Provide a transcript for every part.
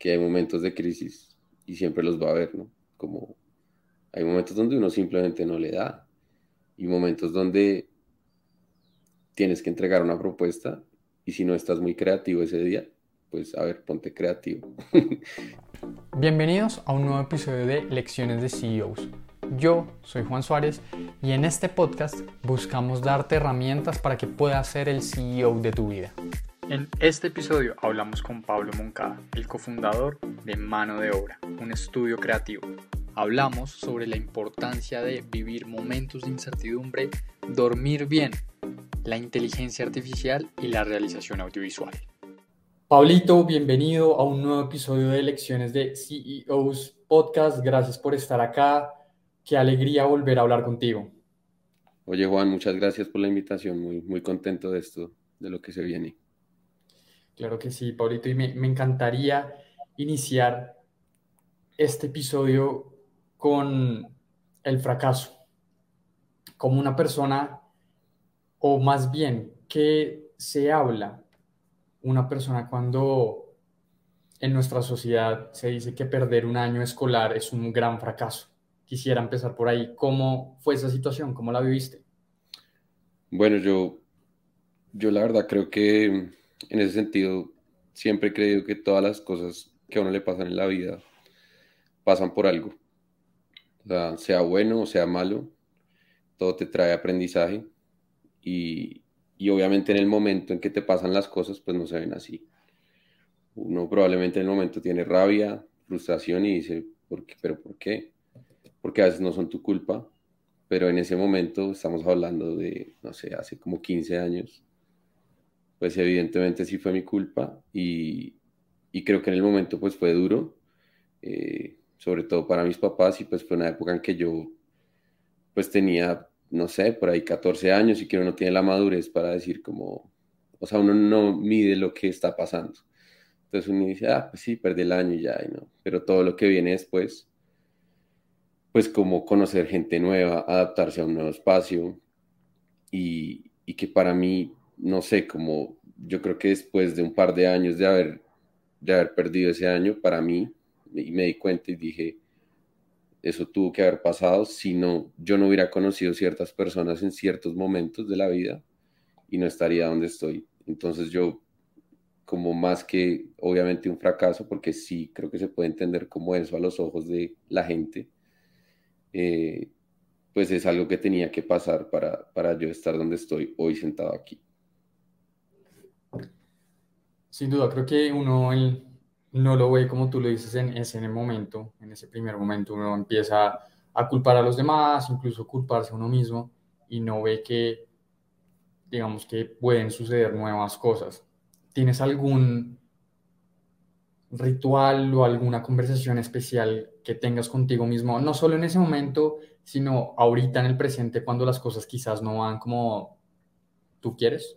que hay momentos de crisis y siempre los va a haber, ¿no? Como hay momentos donde uno simplemente no le da y momentos donde tienes que entregar una propuesta y si no estás muy creativo ese día, pues a ver, ponte creativo. Bienvenidos a un nuevo episodio de Lecciones de CEOs. Yo soy Juan Suárez y en este podcast buscamos darte herramientas para que puedas ser el CEO de tu vida. En este episodio hablamos con Pablo Moncada, el cofundador de Mano de Obra, un estudio creativo. Hablamos sobre la importancia de vivir momentos de incertidumbre, dormir bien, la inteligencia artificial y la realización audiovisual. Pablito, bienvenido a un nuevo episodio de Lecciones de CEOs Podcast. Gracias por estar acá. Qué alegría volver a hablar contigo. Oye, Juan, muchas gracias por la invitación. Muy, muy contento de esto, de lo que se viene. Claro que sí, Paulito, y me, encantaría iniciar este episodio con el fracaso. Como una persona, o más bien, ¿qué se habla una persona cuando en nuestra sociedad se dice que perder un año escolar es un gran fracaso? Quisiera empezar por ahí. ¿Cómo fue esa situación? ¿Cómo la viviste? Bueno, yo, yo la verdad creo que en ese sentido, siempre he creído que todas las cosas que a uno le pasan en la vida pasan por algo. sea, bueno o sea malo, todo te trae aprendizaje y, obviamente en el momento en que te pasan las cosas, pues no se ven así. Uno probablemente en el momento tiene rabia, frustración y dice, ¿por qué? ¿Pero por qué? Porque a veces no son tu culpa, pero en ese momento estamos hablando de, no sé, hace como 15 años, pues evidentemente sí fue mi culpa y, creo que en el momento pues fue duro, eh, sobre todo para mis papás y pues fue una época en que yo pues tenía, no sé, por ahí 14 años y que uno no tiene la madurez para decir como, o sea, uno no mide lo que está pasando. Entonces uno dice, ah, pues sí, perdí el año y ya, y no. Pero todo lo que viene después, pues como conocer gente nueva, adaptarse a un nuevo espacio y, y que para mí no sé, como yo creo que después de un par de años de haber, de haber perdido ese año, para mí, y me di cuenta y dije, eso tuvo que haber pasado, si no, yo no hubiera conocido ciertas personas en ciertos momentos de la vida y no estaría donde estoy. Entonces yo, como más que obviamente un fracaso, porque sí creo que se puede entender como eso a los ojos de la gente, eh, pues es algo que tenía que pasar para, para yo estar donde estoy hoy sentado aquí. Sin duda, creo que uno no lo ve como tú lo dices en ese momento, en ese primer momento, uno empieza a culpar a los demás, incluso culparse a uno mismo y no ve que, digamos, que pueden suceder nuevas cosas. ¿Tienes algún ritual o alguna conversación especial que tengas contigo mismo, no solo en ese momento, sino ahorita en el presente cuando las cosas quizás no van como tú quieres?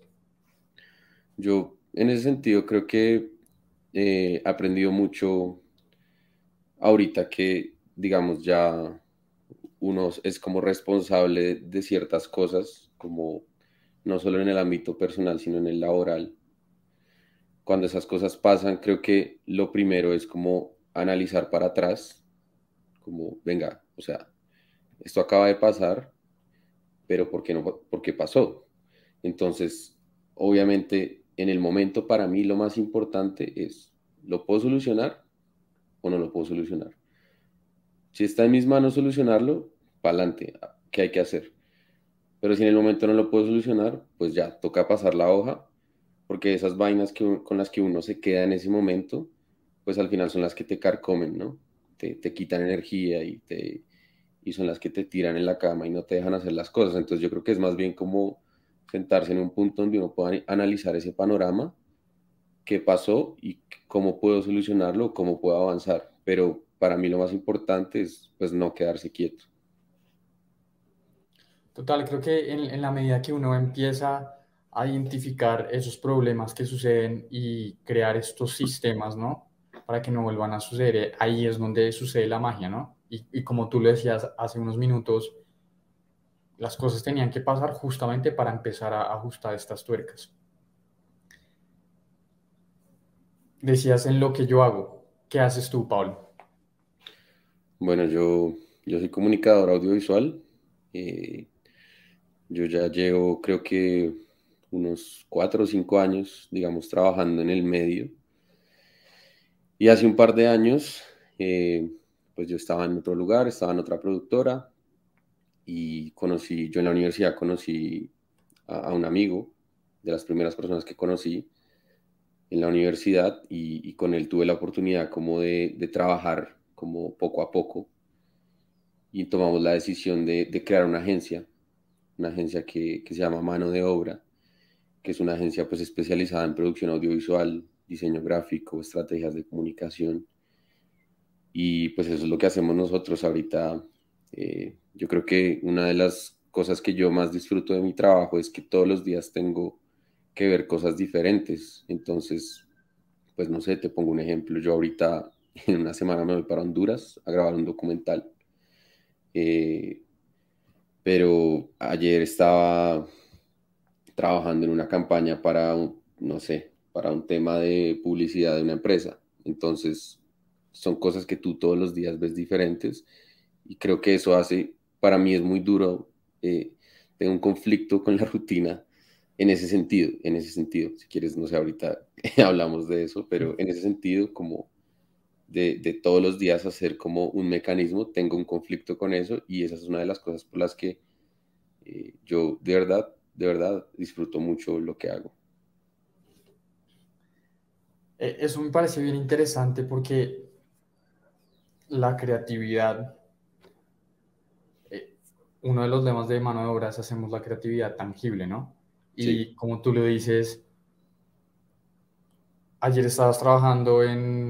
Yo en ese sentido creo que he aprendido mucho ahorita que, digamos, ya uno es como responsable de ciertas cosas, como no solo en el ámbito personal, sino en el laboral. Cuando esas cosas pasan, creo que lo primero es como analizar para atrás, como, venga, o sea, esto acaba de pasar, pero ¿por qué no? ¿Por qué pasó? Entonces, obviamente en el momento para mí lo más importante es, ¿lo puedo solucionar o no lo puedo solucionar? Si está en mis manos solucionarlo, para adelante, ¿qué hay que hacer? Pero si en el momento no lo puedo solucionar, pues ya, toca pasar la hoja, porque esas vainas con las que uno se queda en ese momento, pues al final son las que te carcomen, ¿no? Te, te quitan energía y, te, y son las que te tiran en la cama y no te dejan hacer las cosas. Entonces yo creo que es más bien como sentarse en un punto donde uno pueda analizar ese panorama, qué pasó y cómo puedo solucionarlo, cómo puedo avanzar. Pero para mí lo más importante es pues no quedarse quieto. Total, creo que en, en la medida que uno empieza a identificar esos problemas que suceden y crear estos sistemas, ¿no? Para que no vuelvan a suceder, ahí es donde sucede la magia, ¿no? Y, y como tú lo decías hace unos minutos, las cosas tenían que pasar justamente para empezar a ajustar estas tuercas. Decías en lo que yo hago, ¿Qué haces tú, Pablo? Bueno, yo, yo soy comunicador audiovisual. Eh, yo ya llevo, creo que unos cuatro o cinco años, digamos, trabajando en el medio. Y hace un par de años, eh, pues yo estaba en otro lugar, estaba en otra productora y conocí, yo en la universidad conocí a, un amigo, de las primeras personas que conocí en la universidad y, con él tuve la oportunidad como de, trabajar como poco a poco y tomamos la decisión de, de crear una agencia, una agencia que, que, se llama Mano de Obra, que es una agencia pues especializada en producción audiovisual, diseño gráfico, estrategias de comunicación y pues eso es lo que hacemos nosotros ahorita. Eh, yo creo que una de las cosas que yo más disfruto de mi trabajo es que todos los días tengo que ver cosas diferentes. Entonces, pues no sé, te pongo un ejemplo. Yo ahorita en una semana me voy para Honduras a grabar un documental. Eh, pero ayer estaba trabajando en una campaña para, no sé, para un tema de publicidad de una empresa. Entonces, son cosas que tú todos los días ves diferentes y creo que eso hace, para mí es muy duro, eh, tengo un conflicto con la rutina en ese sentido, en ese sentido, si quieres, no sé, ahorita hablamos de eso, pero en ese sentido, como de, de, todos los días hacer como un mecanismo, tengo un conflicto con eso y esa es una de las cosas por las que eh, yo de verdad, de verdad disfruto mucho lo que hago. Eh, eso me parece bien interesante porque la creatividad, uno de los lemas de mano de obra es hacemos la creatividad tangible, ¿no? Y como tú lo dices, ayer estabas trabajando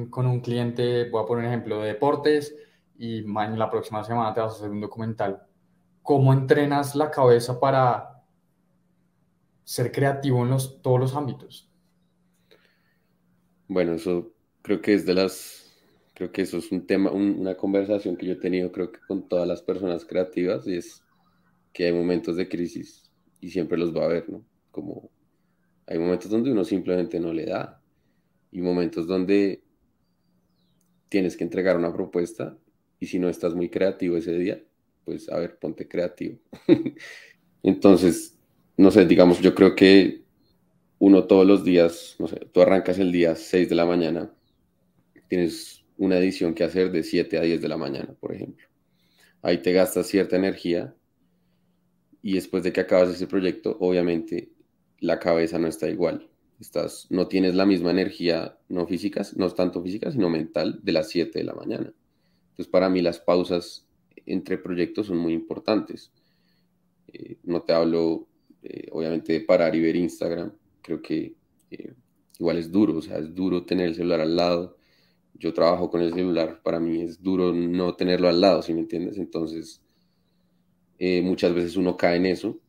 con un cliente, voy a poner un ejemplo, de deportes, y en la próxima semana te vas a hacer un documental. ¿Cómo entrenas la cabeza para ser creativo en los, todos los ámbitos? Bueno, eso creo que es de las Creo que eso es un tema, una conversación que yo he tenido, creo que con todas las personas creativas, y es que hay momentos de crisis y siempre los va a haber, ¿no? Como hay momentos donde uno simplemente no le da y momentos donde tienes que entregar una propuesta y si no estás muy creativo ese día, pues a ver, ponte creativo. Entonces, no sé, digamos, yo creo que uno todos los días, no sé, tú arrancas el día 6 de la mañana, tienes una edición que hacer de 7 a 10 de la mañana, por ejemplo. Ahí te gastas cierta energía y después de que acabas ese proyecto, obviamente la cabeza no está igual. Estás, no tienes la misma energía, no física, no tanto física, sino mental, de las 7 de la mañana. Entonces, para mí las pausas entre proyectos son muy importantes. Eh, no te hablo, eh, obviamente, de parar y ver Instagram. Creo que eh, igual es duro, o sea, es duro tener el celular al lado yo trabajo con el celular, para mí es duro no tenerlo al lado, ¿sí me entiendes? Entonces, eh, muchas veces uno cae en eso,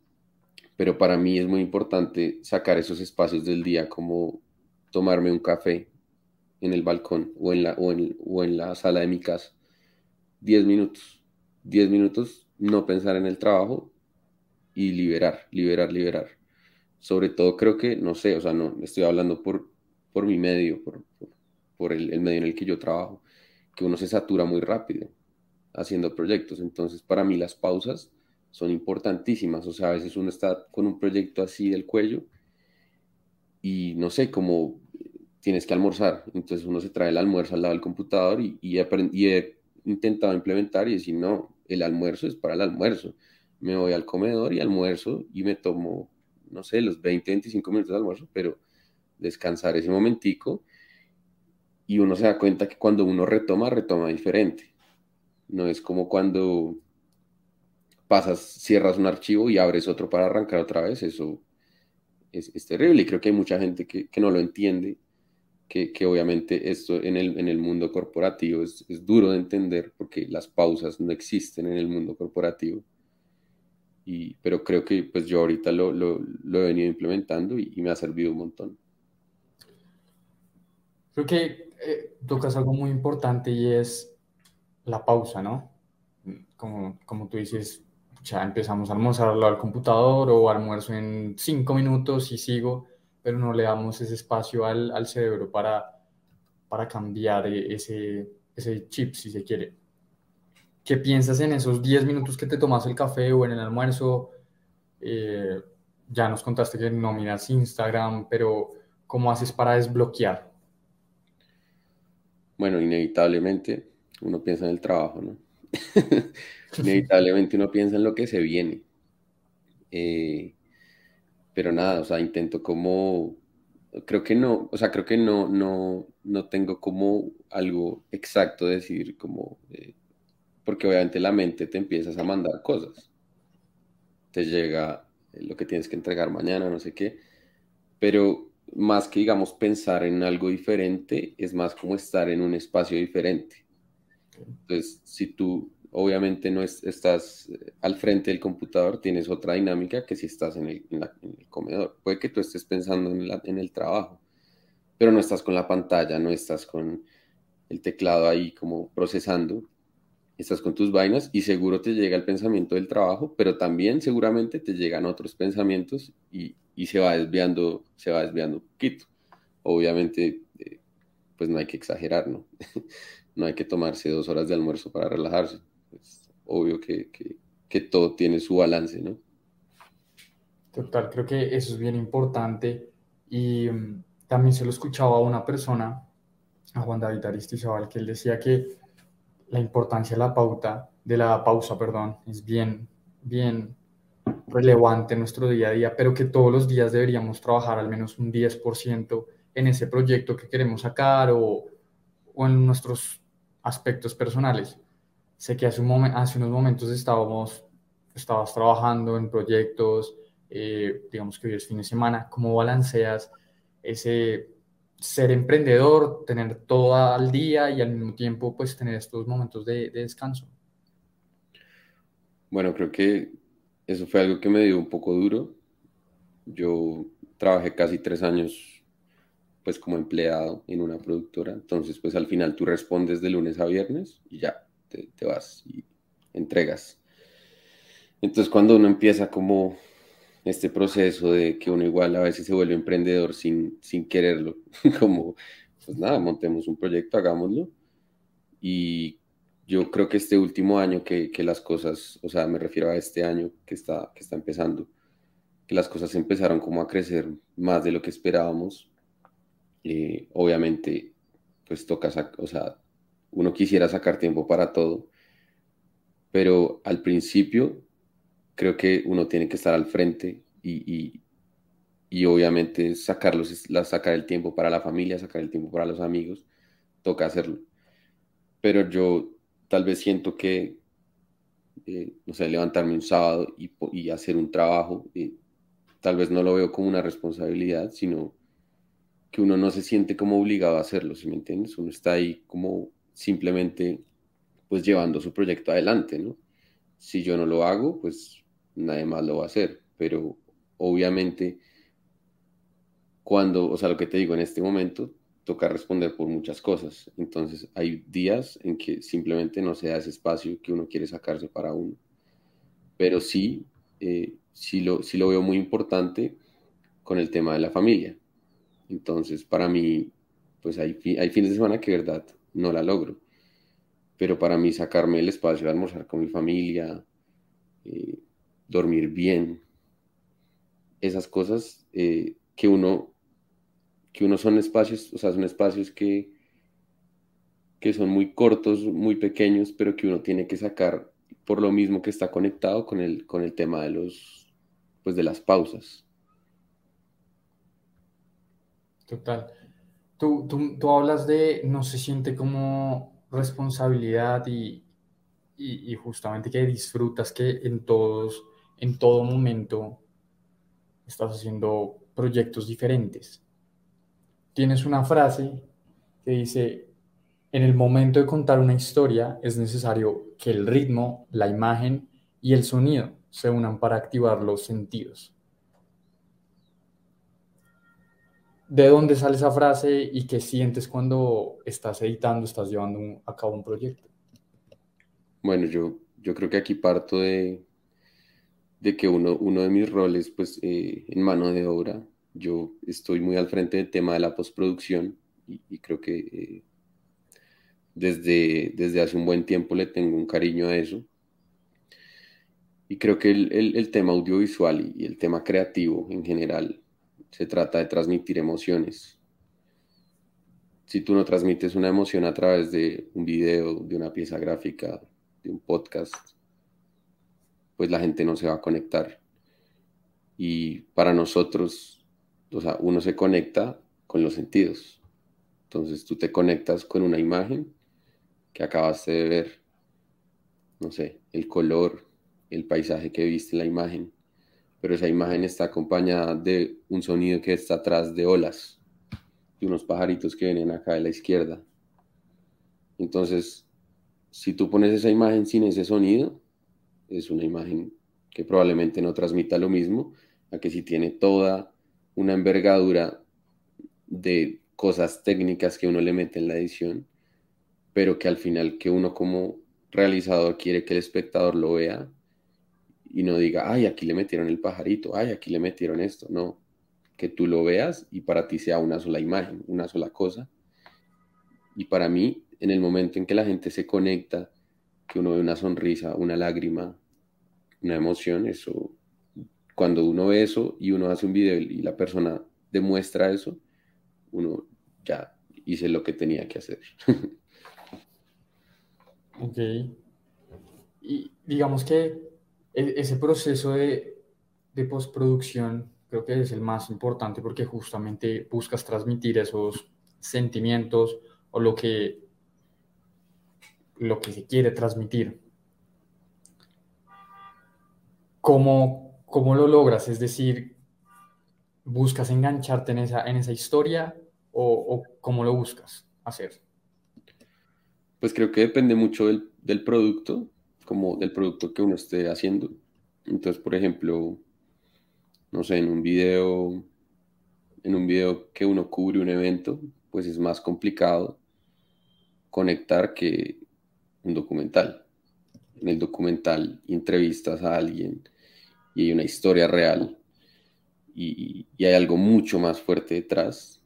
pero para mí es muy importante sacar esos espacios del día como tomarme un café en el balcón o en la, o en, o en la sala de mi casa. Diez minutos, diez minutos, no pensar en el trabajo y liberar, liberar, liberar. Sobre todo creo que, no sé, o sea, no, estoy hablando por, por mi medio, por por el, medio en el que yo trabajo, que uno se satura muy rápido haciendo proyectos. Entonces, para mí las pausas son importantísimas. O sea, a veces uno está con un proyecto así del cuello y no sé, cómo tienes que almorzar. Entonces uno se trae el almuerzo al lado del computador y, y, he intentado implementar y decir, no, el almuerzo es para el almuerzo. Me voy al comedor y almuerzo y me tomo, no sé, los 20, 25 minutos de almuerzo, pero descansar ese momentico y uno se da cuenta que cuando uno retoma, retoma diferente. No es como cuando pasas, cierras un archivo y abres otro para arrancar otra vez. Eso es, terrible y creo que hay mucha gente que, no lo entiende, que, obviamente esto en el, en el mundo corporativo es, duro de entender porque las pausas no existen en el mundo corporativo. Y, pero creo que pues yo ahorita lo, he venido implementando y me ha servido un montón. Creo que eh, tocas algo muy importante y es la pausa, ¿no? Como, como tú dices, ya empezamos a almorzar al computador o almuerzo en cinco minutos y sigo, pero no le damos ese espacio al, cerebro para para cambiar ese, ese chip, si se quiere. ¿Qué piensas en esos 10 minutos que te tomas el café o en el almuerzo? Eh, ya nos contaste que no miras Instagram, pero ¿cómo haces para desbloquear? Bueno, inevitablemente uno piensa en el trabajo, ¿no? inevitablemente uno piensa en lo que se viene. Eh, pero nada, o sea, intento como, creo que no, o sea, creo que no, no, no tengo como algo exacto de decir como, eh, porque obviamente la mente te empiezas a mandar cosas. Te llega lo que tienes que entregar mañana, no sé qué, pero más que, digamos, pensar en algo diferente, es más como estar en un espacio diferente. Entonces, si tú obviamente no estás eh, al frente del computador, tienes otra dinámica que si estás en el, comedor. Puede que tú estés pensando en, en, el trabajo, pero no estás con la pantalla, no estás con el teclado ahí como procesando, estás con tus vainas y seguro te llega el pensamiento del trabajo, pero también seguramente te llegan otros pensamientos y, se va desviando, se va desviando un poquito. Obviamente, eh, pues no hay que exagerar, ¿no? no hay que tomarse dos horas de almuerzo para relajarse. Es obvio que, que todo tiene su balance, ¿no? Total, creo que eso es bien importante y mm, también se lo escuchaba a una persona, a Juan David Aristizabal, que él decía que la importancia de la pauta, de la pausa, perdón, es bien, bien relevante en nuestro día a día, pero que todos los días deberíamos trabajar al menos un 10% en ese proyecto que queremos sacar o, o en nuestros aspectos personales. Sé que hace, un hace unos momentos estábamos, estabas trabajando en proyectos, eh, digamos que hoy es fin de semana, ¿cómo balanceas ese ser emprendedor, tener todo al día y al mismo tiempo pues tener estos momentos de, descanso? Bueno, creo que eso fue algo que me dio un poco duro. Yo trabajé casi tres años pues como empleado en una productora, entonces pues al final tú respondes de lunes a viernes y ya, te, vas y entregas. Entonces cuando uno empieza como este proceso de que uno igual a veces se vuelve emprendedor sin, sin quererlo, como, pues nada, montemos un proyecto, hagámoslo. Y yo creo que este último año que, que, las cosas, o sea, me refiero a este año que está, que está empezando, que las cosas empezaron como a crecer más de lo que esperábamos. Eh, obviamente, pues toca, o sea, uno quisiera sacar tiempo para todo, pero al principio creo que uno tiene que estar al frente y, y, obviamente sacarlos, sacar el tiempo para la familia, sacar el tiempo para los amigos, toca hacerlo. Pero yo tal vez siento que, eh, no sé, levantarme un sábado y, y hacer un trabajo, eh, tal vez no lo veo como una responsabilidad, sino que uno no se siente como obligado a hacerlo, ¿sí me entiendes? Uno está ahí como simplemente pues llevando su proyecto adelante, ¿no? Si yo no lo hago, pues nadie más lo va a hacer, pero obviamente cuando, o sea, lo que te digo en este momento, toca responder por muchas cosas. Entonces hay días en que simplemente no se da ese espacio que uno quiere sacarse para uno. Pero sí, eh, sí, lo, sí lo veo muy importante con el tema de la familia. Entonces, para mí, pues hay, hay fines de semana que, verdad, no la logro. Pero para mí sacarme el espacio de almorzar con mi familia, eh, dormir bien, esas cosas eh, que uno que uno son espacios, o sea, son espacios que, que son muy cortos, muy pequeños, pero que uno tiene que sacar por lo mismo que está conectado con el, con el tema de los pues de las pausas. Total. Tú, tú, tú hablas de no se siente como responsabilidad y, y, y justamente que disfrutas que en todos en todo momento estás haciendo proyectos diferentes. Tienes una frase que dice, en el momento de contar una historia es necesario que el ritmo, la imagen y el sonido se unan para activar los sentidos. ¿De dónde sale esa frase y qué sientes cuando estás editando, estás llevando a cabo un proyecto? Bueno, yo, yo creo que aquí parto de, de que uno, uno de mis roles, pues, eh, en mano de obra, yo estoy muy al frente del tema de la postproducción y, creo que eh, desde, desde hace un buen tiempo le tengo un cariño a eso. Y creo que el, el, tema audiovisual y el tema creativo en general se trata de transmitir emociones. Si tú no transmites una emoción a través de un video, de una pieza gráfica, de un podcast, pues la gente no se va a conectar. Y para nosotros, o sea, uno se conecta con los sentidos. Entonces tú te conectas con una imagen que acabaste de ver, no sé, el color, el paisaje que viste en la imagen, pero esa imagen está acompañada de un sonido que está atrás de olas, de unos pajaritos que vienen acá de la izquierda. Entonces, si tú pones esa imagen sin ese sonido, es una imagen que probablemente no transmita lo mismo a que si tiene toda una envergadura de cosas técnicas que uno le mete en la edición, pero que al final que uno como realizador quiere que el espectador lo vea y no diga, ay, aquí le metieron el pajarito, ay, aquí le metieron esto, no, que tú lo veas y para ti sea una sola imagen, una sola cosa. Y para mí, en el momento en que la gente se conecta, que uno ve una sonrisa, una lágrima, una emoción, eso, cuando uno ve eso y uno hace un video y la persona demuestra eso, uno ya hice lo que tenía que hacer. ok. Y digamos que e-, ese proceso de, de postproducción creo que es el más importante porque justamente buscas transmitir esos sentimientos o lo que, lo que se quiere transmitir. ¿Cómo, ¿Cómo lo logras? Es decir, ¿buscas engancharte en esa, en esa historia o, o cómo lo buscas hacer? Pues creo que depende mucho del, del producto como del producto que uno esté haciendo. Entonces, por ejemplo, no sé, en un video, en un video que uno cubre un evento, pues es más complicado conectar que un documental. En el documental entrevistas a alguien y hay una historia real y, y hay algo mucho más fuerte detrás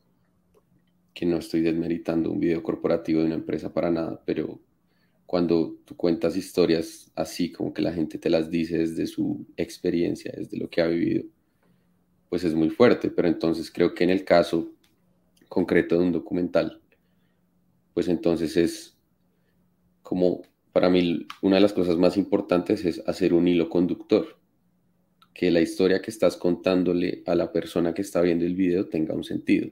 que no estoy desmeritando un video corporativo de una empresa para nada, pero cuando tú cuentas historias así, como que la gente te las dice desde su experiencia, desde lo que ha vivido, pues es muy fuerte. Pero entonces creo que en el caso concreto de un documental, pues entonces es como, para mí, una de las cosas más importantes es hacer un hilo conductor, que la historia que estás contándole a la persona que está viendo el video tenga un sentido.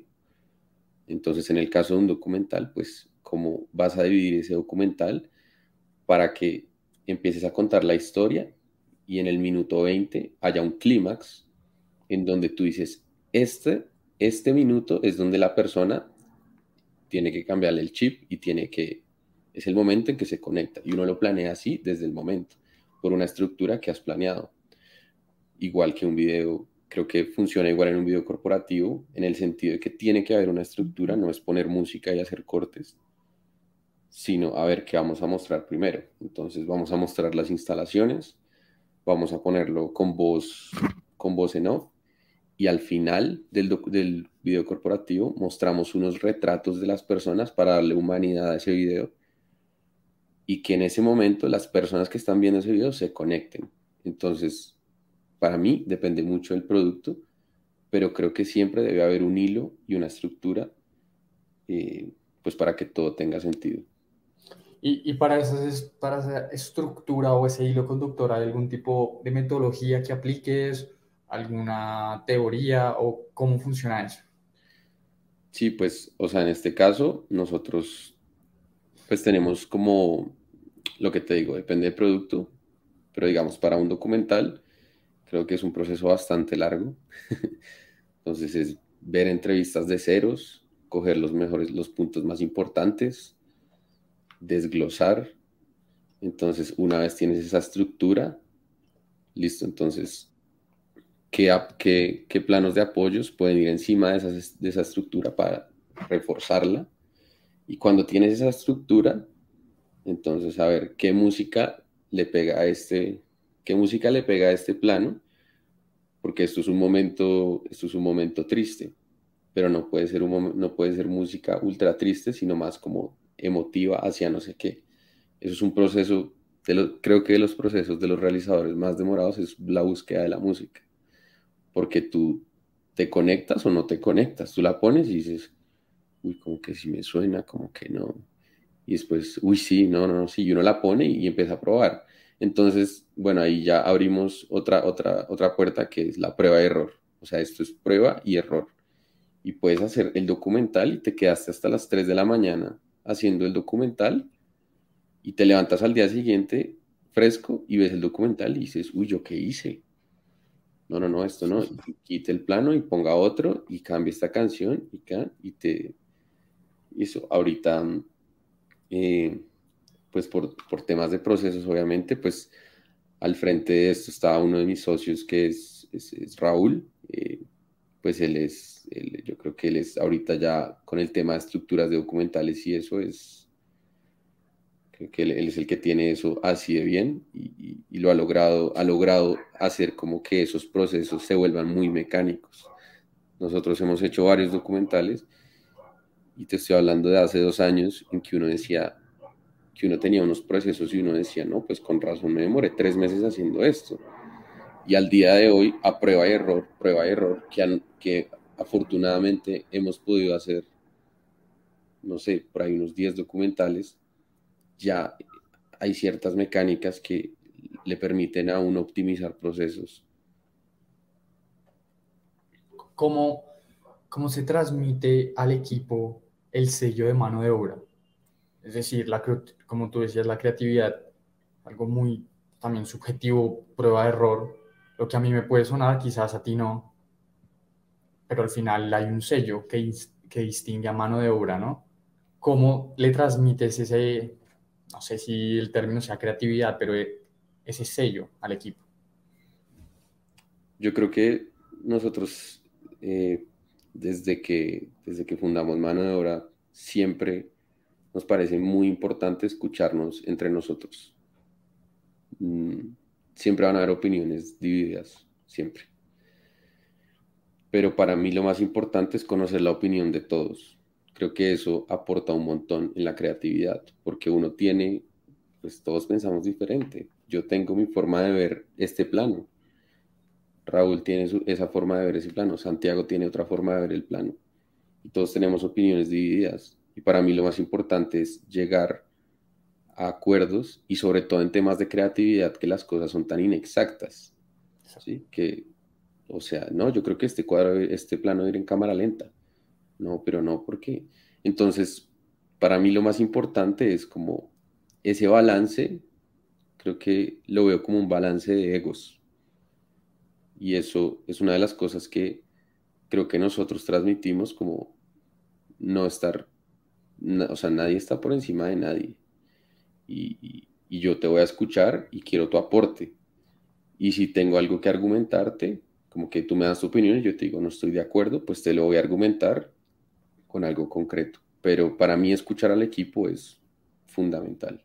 Entonces, en el caso de un documental, pues, ¿cómo vas a dividir ese documental? Para que empieces a contar la historia y en el minuto 20 haya un clímax en donde tú dices, este, este minuto es donde la persona tiene que cambiarle el chip y tiene que, es el momento en que se conecta y uno lo planea así desde el momento, por una estructura que has planeado. Igual que un video, creo que funciona igual en un video corporativo, en el sentido de que tiene que haber una estructura, no es poner música y hacer cortes, sino a ver qué vamos a mostrar primero. Entonces vamos a mostrar las instalaciones, vamos a ponerlo con voz, con voz en off y al final del, video corporativo mostramos unos retratos de las personas para darle humanidad a ese video y que en ese momento las personas que están viendo ese video se conecten. Entonces, para mí depende mucho del producto, pero creo que siempre debe haber un hilo y una estructura, eh, pues para que todo tenga sentido. Y, para, esa, para esa estructura o ese hilo conductor, ¿hay algún tipo de metodología que apliques? ¿Alguna teoría o cómo funciona eso? Sí, pues, o sea, en este caso, nosotros, pues tenemos como, lo que te digo, depende del producto, pero digamos, para un documental, creo que es un proceso bastante largo. Entonces, es ver entrevistas de ceros, coger los mejores, los puntos más importantes, desglosar. Entonces, una vez tienes esa estructura, listo, entonces, ¿qué, planos de apoyos pueden ir encima de, esa estructura para reforzarla? Y cuando tienes esa estructura, entonces, a ver, ¿qué música le pega a este, qué música le pega a este plano? Porque esto es un momento, esto es un momento triste, pero no puede ser, no puede ser música ultra triste, sino más como emotiva hacia no sé qué. Eso es un proceso, creo que de los procesos de los realizadores más demorados es la búsqueda de la música, porque tú te conectas o no te conectas, tú la pones y dices, uy, como que si me suena, como que no. Y después, uy, sí, no, no, no, sí, y uno la pone y empieza a probar. Entonces, bueno, ahí ya abrimos otra, otra, otra puerta que es la prueba de error. O sea, esto es prueba y error. Y puedes hacer el documental y te quedaste hasta las 3 de la mañana haciendo el documental y te levantas al día siguiente fresco y ves el documental y dices, uy, ¿yo qué hice? No, no, no, esto no. quite el plano y ponga otro y cambie esta canción y, y te... Eso, ahorita eh, pues por, temas de procesos, obviamente, pues al frente de esto estaba uno de mis socios que es, es, Raúl, eh, pues él es, yo creo que él es ahorita ya con el tema de estructuras de documentales y eso es, creo que él, es el que tiene eso así de bien y, y, lo ha logrado, ha logrado hacer como que esos procesos se vuelvan muy mecánicos. Nosotros hemos hecho varios documentales y te estoy hablando de hace dos años en que uno decía que uno tenía unos procesos y uno decía, no, pues con razón me demoré tres meses haciendo esto. Y al día de hoy, a prueba y error, prueba y error, que, que afortunadamente hemos podido hacer, no sé, por ahí unos 10 documentales, ya hay ciertas mecánicas que le permiten a uno optimizar procesos. ¿Cómo, cómo se transmite al equipo el sello de mano de obra. Es decir, la, como tú decías, la creatividad, algo muy también subjetivo, prueba de error. Lo que a mí me puede sonar, quizás a ti no, pero al final hay un sello que, que distingue a mano de obra, ¿no? ¿Cómo le transmites ese, no sé si el término sea creatividad, pero ese sello al equipo? Yo creo que nosotros eh, desde que, desde que fundamos Mano de Obra, siempre nos parece muy importante escucharnos entre nosotros. Mm, siempre van a haber opiniones divididas, siempre. Pero para mí lo más importante es conocer la opinión de todos. Creo que eso aporta un montón en la creatividad, porque uno tiene, pues todos pensamos diferente. Yo tengo mi forma de ver este plano, Raúl tiene esa forma de ver ese plano, Santiago tiene otra forma de ver el plano. Y todos tenemos opiniones divididas. Y para mí lo más importante es llegar a acuerdos y sobre todo en temas de creatividad que las cosas son tan inexactas. ¿sí? Que, o sea, no, yo creo que este cuadro, este plano debe ir en cámara lenta. No, pero no, ¿por qué? Entonces, para mí lo más importante es como ese balance, creo que lo veo como un balance de egos y eso es una de las cosas que creo que nosotros transmitimos como no estar, o sea, nadie está por encima de nadie. Y, yo te voy a escuchar y quiero tu aporte. Y si tengo algo que argumentarte, como que tú me das tu opinión y yo te digo no estoy de acuerdo, pues te lo voy a argumentar con algo concreto. Pero para mí escuchar al equipo es fundamental.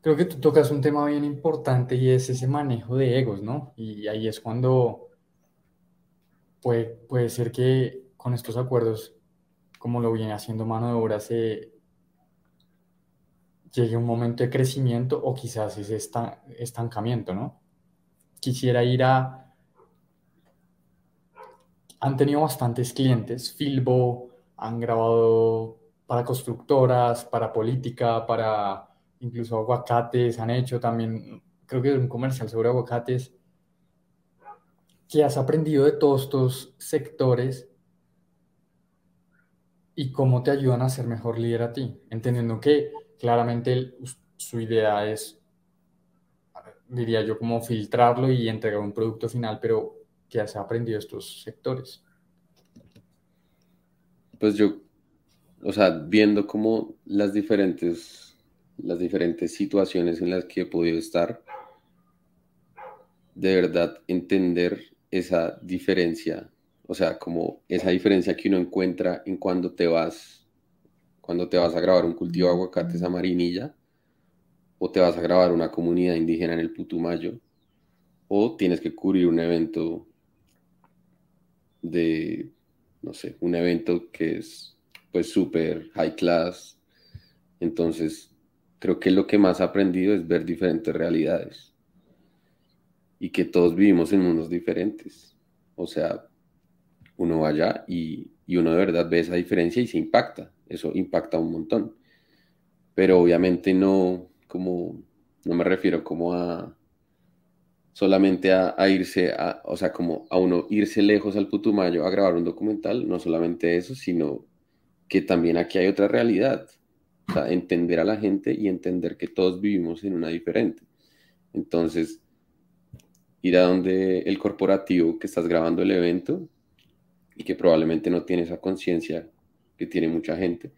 Creo que tú tocas un tema bien importante y es ese manejo de egos, ¿no? Y ahí es cuando puede, puede ser que con estos acuerdos, como lo viene haciendo mano de obra, se llegue un momento de crecimiento o quizás ese estancamiento, ¿no? Quisiera ir a... Han tenido bastantes clientes, Filbo, han grabado para constructoras, para política, para incluso aguacates han hecho también, creo que un comercial sobre aguacates. ¿Qué has aprendido de todos estos sectores y cómo te ayudan a ser mejor líder a ti? Entendiendo que claramente su idea es, diría yo, como filtrarlo y entregar un producto final, pero ¿qué has aprendido de estos sectores? Pues yo, o sea, viendo cómo las diferentes las diferentes situaciones en las que he podido estar, de verdad entender esa diferencia, o sea, como esa diferencia que uno encuentra en cuando te vas, cuando te vas a grabar un cultivo de aguacates a Marinilla, o te vas a grabar una comunidad indígena en el Putumayo, o tienes que cubrir un evento de, no sé, un evento que es pues súper high class. Entonces, creo que lo que más he aprendido es ver diferentes realidades y que todos vivimos en mundos diferentes. O sea, uno va allá y, y uno de verdad ve esa diferencia y se impacta. Eso impacta un montón. Pero obviamente no como, no me refiero como a solamente a, irse, a, o sea, como a uno irse lejos al Putumayo a grabar un documental, no solamente eso, sino que también aquí hay otra realidad. Entender a la gente y entender que todos vivimos en una diferente. Entonces, ir a donde el corporativo que estás grabando el evento y que probablemente no tiene esa conciencia que tiene mucha gente,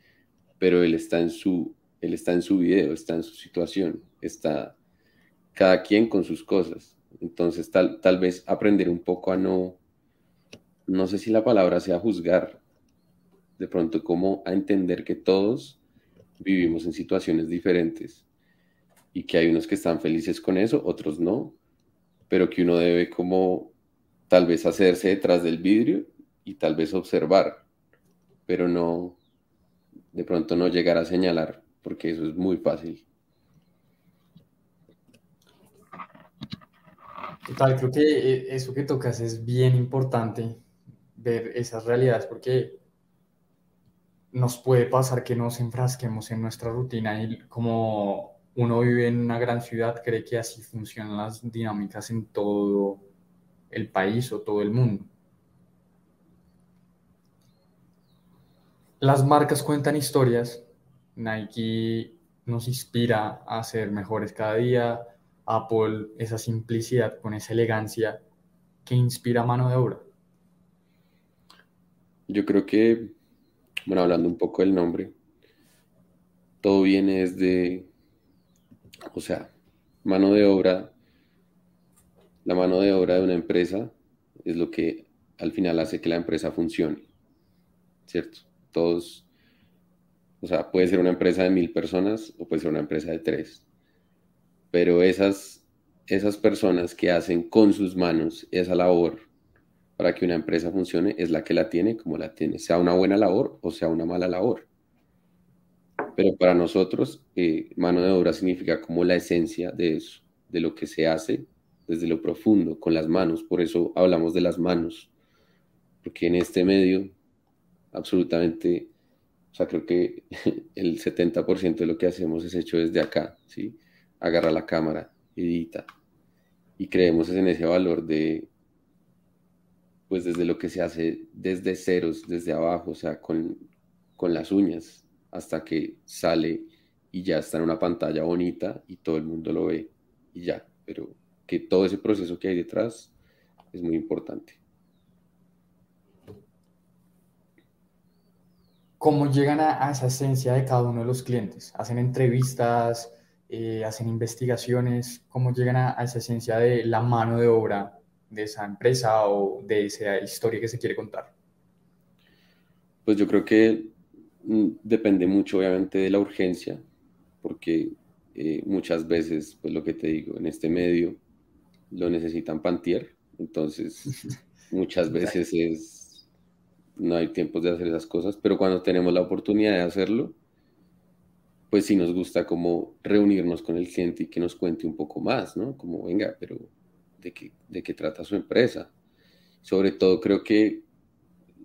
pero él está en su él está en su video, está en su situación, está cada quien con sus cosas. Entonces, tal, tal vez aprender un poco a no, no sé si la palabra sea juzgar, de pronto como a entender que todos vivimos en situaciones diferentes y que hay unos que están felices con eso, otros no, pero que uno debe como tal vez hacerse detrás del vidrio y tal vez observar, pero no, de pronto no llegar a señalar, porque eso es muy fácil. Total, creo que eh, eso que tocas es bien importante, ver esas realidades, porque nos puede pasar que nos enfrasquemos en nuestra rutina y como uno vive en una gran ciudad, cree que así funcionan las dinámicas en todo el país o todo el mundo. Las marcas cuentan historias, Nike nos inspira a ser mejores cada día, Apple esa simplicidad con esa elegancia que inspira mano de obra. Yo creo que, bueno, hablando un poco del nombre, todo viene desde o sea, mano de obra, la mano de obra de una empresa es lo que al final hace que la empresa funcione, ¿cierto? Todos, o sea, puede ser una empresa de mil personas o puede ser una empresa de tres, pero esas, esas personas que hacen con sus manos esa labor para que una empresa funcione es la que la tiene como la tiene, sea una buena labor o sea una mala labor. Pero para nosotros, eh, mano de obra significa como la esencia de eso, de lo que se hace desde lo profundo, con las manos. Por eso hablamos de las manos, porque en este medio, absolutamente, o sea, creo que el 70% de lo que hacemos es hecho desde acá, ¿sí? Agarra la cámara, edita, y creemos en ese valor de, pues desde lo que se hace desde ceros, desde abajo, o sea, con, con las uñas, hasta que sale y ya está en una pantalla bonita y todo el mundo lo ve y ya, pero que todo ese proceso que hay detrás es muy importante. ¿Cómo llegan a, esa esencia de cada uno de los clientes? ¿Hacen entrevistas? Eh, ¿Hacen investigaciones? ¿Cómo llegan a, a esa esencia de la mano de obra de esa empresa o de esa historia que se quiere contar? Pues yo creo que Mm, depende mucho obviamente de la urgencia, porque eh, muchas veces, pues lo que te digo, en este medio lo necesitan pantier, entonces muchas veces es, no hay tiempos de hacer esas cosas, pero cuando tenemos la oportunidad de hacerlo, pues sí nos gusta como reunirnos con el cliente y que nos cuente un poco más, ¿no? Como, venga, pero ¿de qué, de qué trata su empresa? Sobre todo creo que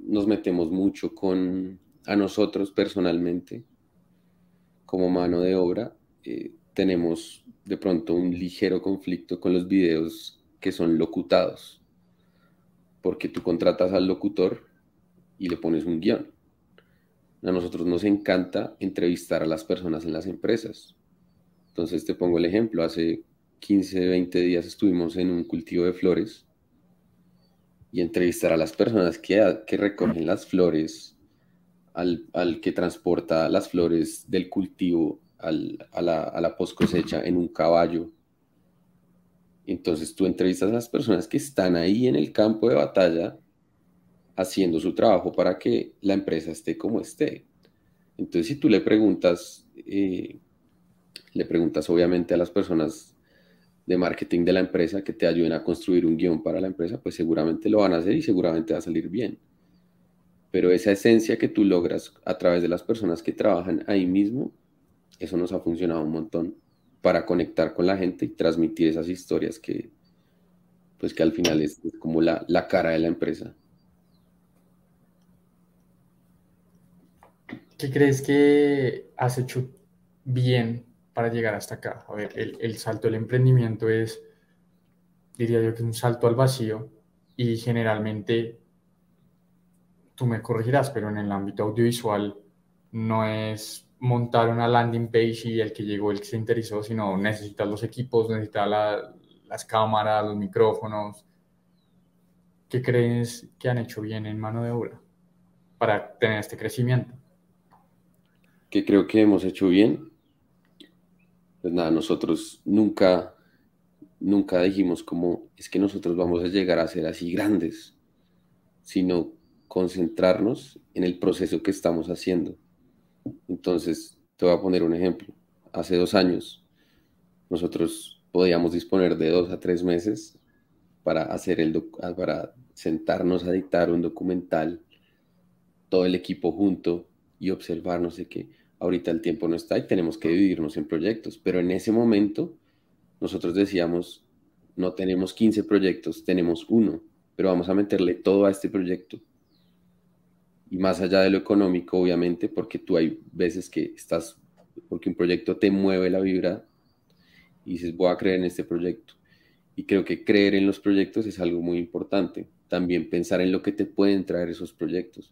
nos metemos mucho con a nosotros personalmente, como mano de obra, eh, tenemos de pronto un ligero conflicto con los videos que son locutados, porque tú contratas al locutor y le pones un guion. A nosotros nos encanta entrevistar a las personas en las empresas. Entonces te pongo el ejemplo, hace 15, 20 días estuvimos en un cultivo de flores y entrevistar a las personas que, que recogen las flores al, que transporta las flores del cultivo a, la, a la post cosecha en un caballo. Entonces tú entrevistas a las personas que están ahí en el campo de batalla haciendo su trabajo para que la empresa esté como esté. Entonces si tú le preguntas, eh, le preguntas obviamente a las personas de marketing de la empresa que te ayuden a construir un guion para la empresa, pues seguramente lo van a hacer y seguramente va a salir bien. Pero esa esencia que tú logras a través de las personas que trabajan ahí mismo, eso nos ha funcionado un montón para conectar con la gente y transmitir esas historias que, pues que al final es, como la, la cara de la empresa. ¿Qué crees que has hecho bien para llegar hasta acá? A ver, el, salto del emprendimiento es, diría yo que un salto al vacío y generalmente, tú me corregirás, pero en el ámbito audiovisual no es montar una landing page y el que llegó, el que se interesó, sino necesitas los equipos, necesitas las cámaras, los micrófonos. ¿Qué crees que han hecho bien en mano de obra para tener este crecimiento? Que creo que hemos hecho bien. Pues nada, nosotros nunca, nunca dijimos como es que nosotros vamos a llegar a ser así grandes, sino concentrarnos en el proceso que estamos haciendo. Entonces, te voy a poner un ejemplo. Hace dos años, nosotros podíamos disponer de dos a tres meses para hacer el para sentarnos a dictar un documental, todo el equipo junto y observar no sé qué ahorita el tiempo no está y tenemos que dividirnos en proyectos, pero en ese momento nosotros decíamos, no tenemos 15 proyectos, tenemos uno, pero vamos a meterle todo a este proyecto. Y más allá de lo económico, obviamente, porque tú hay veces que estás, porque un proyecto te mueve la vibra y dices, voy a creer en este proyecto. Y creo que creer en los proyectos es algo muy importante. También pensar en lo que te pueden traer esos proyectos.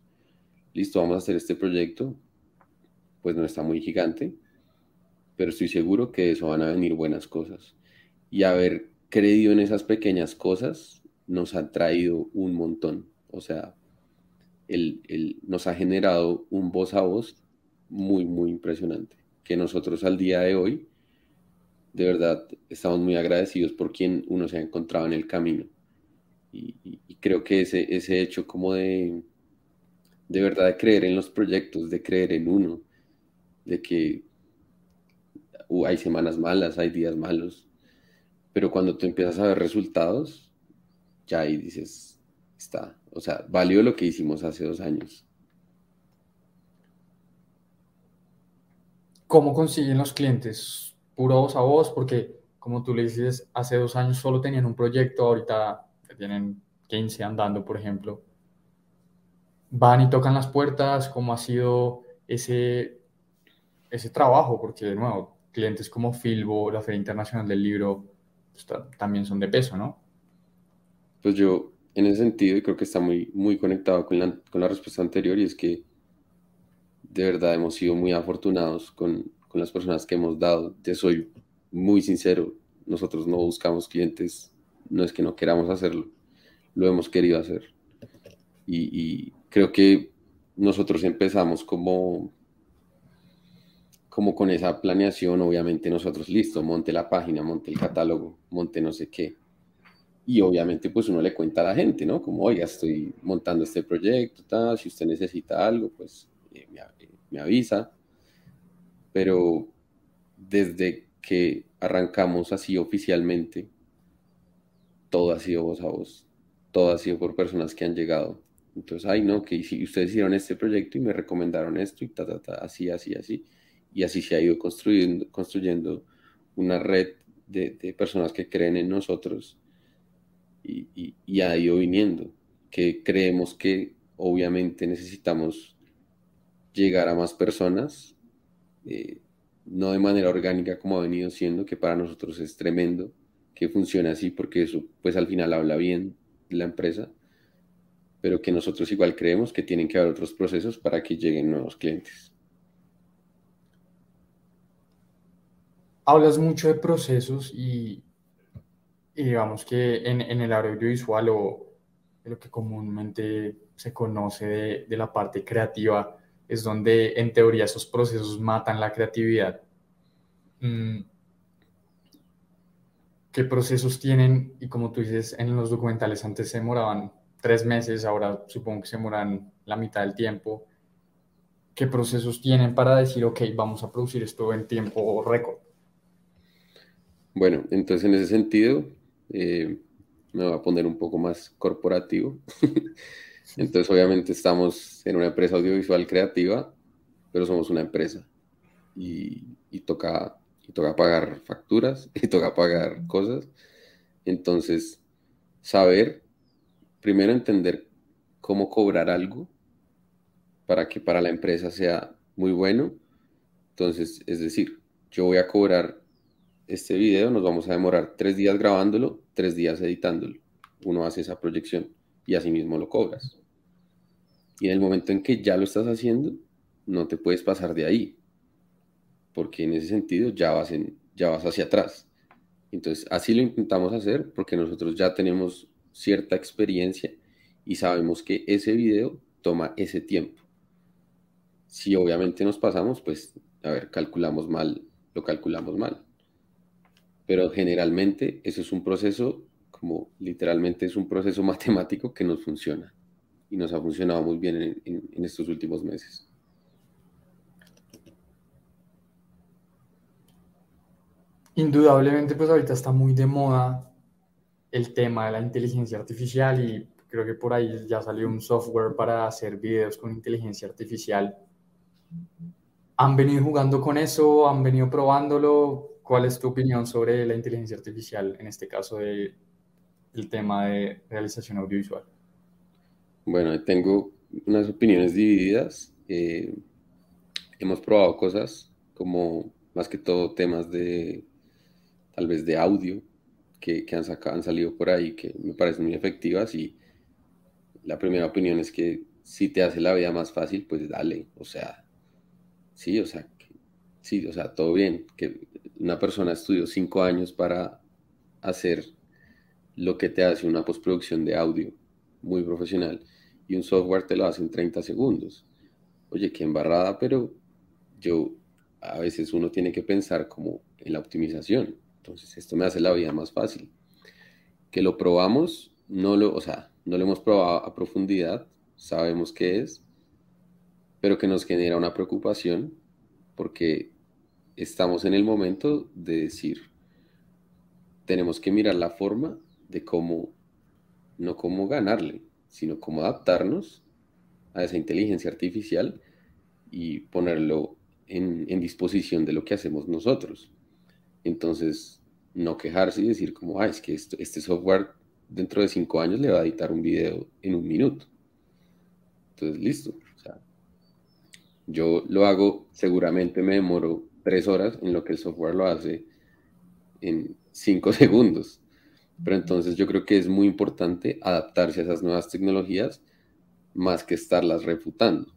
Listo, vamos a hacer este proyecto pues no está muy gigante, pero estoy seguro que de eso van a venir buenas cosas. Y haber creído en esas pequeñas cosas nos ha traído un montón. O sea, el, nos ha generado un voz a voz muy, muy impresionante. Que nosotros al día de hoy, de verdad, estamos muy agradecidos por quien uno se ha encontrado en el camino. Y, y creo que ese, ese hecho como de, de verdad de creer en los proyectos, de creer en uno, de que uh, hay semanas malas, hay días malos, pero cuando tú empiezas a ver resultados, ya ahí dices, está, o sea, valió lo que hicimos hace dos años. ¿Cómo consiguen los clientes? ¿Puro voz a voz? Porque, como tú le dices, hace dos años solo tenían un proyecto, ahorita tienen 15 andando, por ejemplo. Van y tocan las puertas, ¿cómo ha sido ese ese trabajo, porque de nuevo, clientes como Filbo, la Feria Internacional del Libro, pues, también son de peso, ¿no? Pues yo, en ese sentido, creo que está muy, muy conectado con la, con la respuesta anterior, y es que de verdad hemos sido muy afortunados con, con las personas que hemos dado. Te soy muy sincero, nosotros no buscamos clientes, no es que no queramos hacerlo, lo hemos querido hacer. Y, y creo que nosotros empezamos como como con esa planeación, obviamente nosotros, listo, monte la página, monte el catálogo, monte no sé qué. Y obviamente pues uno le cuenta a la gente, ¿no? Como, oiga, estoy montando este proyecto, tal, si usted necesita algo, pues eh, me, me avisa. Pero desde que arrancamos así oficialmente, todo ha sido voz a voz, todo ha sido por personas que han llegado. Entonces, ay, no, que ustedes hicieron este proyecto y me recomendaron esto y ta, ta, ta, así, así, así y así se ha ido construyendo, construyendo una red de, personas que creen en nosotros y, y, ha ido viniendo, que creemos que obviamente necesitamos llegar a más personas, eh, no de manera orgánica como ha venido siendo, que para nosotros es tremendo que funcione así, porque eso pues al final habla bien la empresa, pero que nosotros igual creemos que tienen que haber otros procesos para que lleguen nuevos clientes. Hablas mucho de procesos y, digamos que en, el audiovisual o lo que comúnmente se conoce de, la parte creativa es donde en teoría esos procesos matan la creatividad. Mm, ¿Qué procesos tienen? Y como tú dices, en los documentales antes se demoraban tres meses, ahora supongo que se demoran la mitad del tiempo. ¿Qué procesos tienen para decir, ok, vamos a producir esto en tiempo récord? Bueno, entonces en ese sentido, eh, me voy a poner un poco más corporativo. entonces, obviamente, estamos en una empresa audiovisual creativa, pero somos una empresa. Y, toca, y toca pagar facturas y toca pagar cosas. Entonces, saber, primero entender cómo cobrar algo para que para la empresa sea muy bueno. Entonces, es decir, yo voy a cobrar este video, nos vamos a demorar tres días grabándolo, tres días editándolo. Uno hace esa proyección y así mismo lo cobras. Y en el momento en que ya lo estás haciendo, no te puedes pasar de ahí, porque en ese sentido ya vas, ya vas hacia atrás. Entonces, así lo intentamos hacer porque nosotros ya tenemos cierta experiencia y sabemos que ese video toma ese tiempo. Si obviamente nos pasamos, pues, a ver, calculamos mal, lo calculamos mal. Pero generalmente eso es un proceso, como literalmente es un proceso matemático que nos funciona y nos ha funcionado muy bien en, estos últimos meses. Indudablemente, pues ahorita está muy de moda el tema de la inteligencia artificial y creo que por ahí ya salió un software para hacer videos con inteligencia artificial. ¿Han venido jugando con eso? ¿Han venido probándolo? ¿Cuál es tu opinión sobre la inteligencia artificial, en este caso de, el tema de realización audiovisual? Bueno, tengo unas opiniones divididas. Eh, hemos probado cosas como más que todo temas de tal vez de audio que, han, han salido por ahí que me parecen muy efectivas y la primera opinión es que si te hace la vida más fácil, pues dale, o sea, sí, o sea, sí, o sea, todo bien, que una persona estudió cinco años para hacer lo que te hace una postproducción de audio muy profesional y un software te lo hace en 30 segundos. Oye, qué embarrada, pero yo a veces uno tiene que pensar como en la optimización. Entonces, esto me hace la vida más fácil. Que lo probamos, no lo, o sea, no lo hemos probado a profundidad, sabemos qué es, pero que nos genera una preocupación porque estamos en el momento de decir, tenemos que mirar la forma de cómo, no cómo ganarle, sino cómo adaptarnos a esa inteligencia artificial y ponerlo en, disposición de lo que hacemos nosotros. Entonces, no quejarse y decir como, ah, es que este software dentro de cinco años le va a editar un video en un minuto. Entonces, listo. yo lo hago, seguramente me demoro tres horas en lo que el software lo hace en cinco segundos. Pero entonces yo creo que es muy importante adaptarse a esas nuevas tecnologías más que estarlas refutando.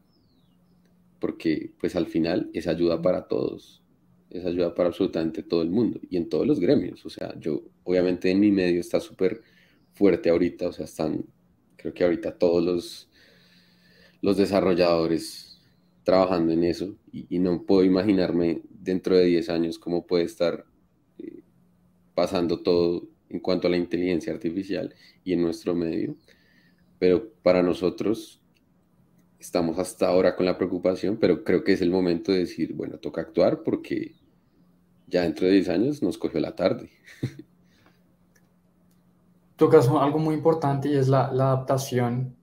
Porque pues al final es ayuda para todos, es ayuda para absolutamente todo el mundo y en todos los gremios. O sea, yo obviamente en mi medio está súper fuerte ahorita, o sea, están, creo que ahorita todos los, los desarrolladores trabajando en eso y, no puedo imaginarme dentro de 10 años cómo puede estar eh, pasando todo en cuanto a la inteligencia artificial y en nuestro medio. Pero para nosotros estamos hasta ahora con la preocupación, pero creo que es el momento de decir, bueno, toca actuar porque ya dentro de 10 años nos cogió la tarde. Tocas algo muy importante y es la, adaptación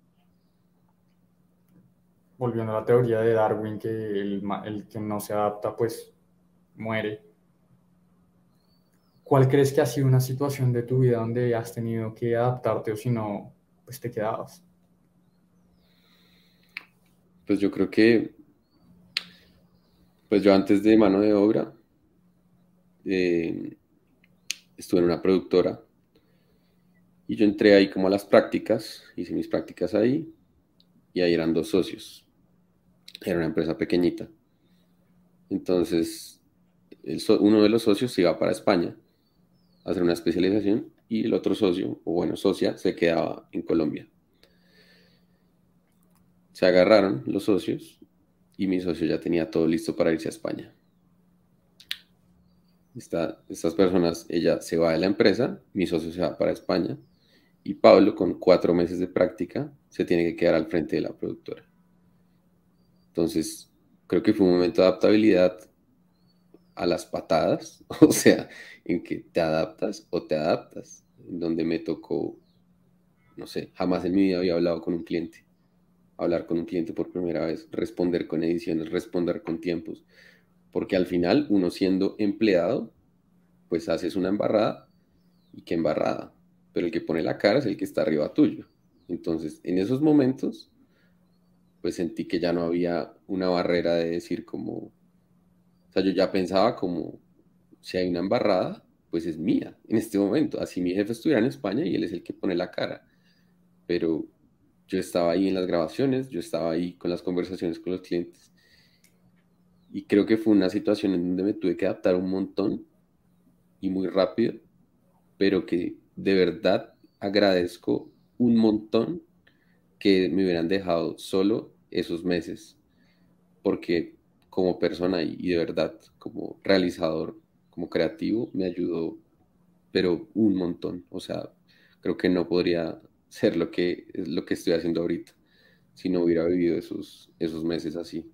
volviendo a la teoría de Darwin, que el, que no se adapta, pues muere. ¿Cuál crees que ha sido una situación de tu vida donde has tenido que adaptarte o si no, pues te quedabas? Pues yo creo que, pues yo antes de mano de obra, eh, estuve en una productora y yo entré ahí como a las prácticas, hice mis prácticas ahí y ahí eran dos socios. Era una empresa pequeñita. Entonces, uno de los socios se iba para España a hacer una especialización y el otro socio, o bueno, socia, se quedaba en Colombia. Se agarraron los socios y mi socio ya tenía todo listo para irse a España. estas personas, ella se va de la empresa, mi socio se va para España y Pablo, con cuatro meses de práctica, se tiene que quedar al frente de la productora. Entonces, creo que fue un momento de adaptabilidad a las patadas, o sea, en que te adaptas o te adaptas, donde me tocó, no sé, jamás en mi vida había hablado con un cliente, hablar con un cliente por primera vez, responder con ediciones, responder con tiempos, porque al final uno siendo empleado, pues haces una embarrada y qué embarrada, pero el que pone la cara es el que está arriba tuyo. Entonces, en esos momentos, pues sentí que ya no había una barrera de decir como, o sea, yo ya pensaba como, si hay una embarrada, pues es mía en este momento. Así mi jefe estuviera en España y él es el que pone la cara. Pero yo estaba ahí en las grabaciones, yo estaba ahí con las conversaciones con los clientes. Y creo que fue una situación en donde me tuve que adaptar un montón y muy rápido, pero que de verdad agradezco un montón que me hubieran dejado solo esos meses, porque como persona y, de verdad como realizador, como creativo, me ayudó, pero un montón. O sea, creo que no podría ser lo que, lo que estoy haciendo ahorita si no hubiera vivido esos, esos meses así.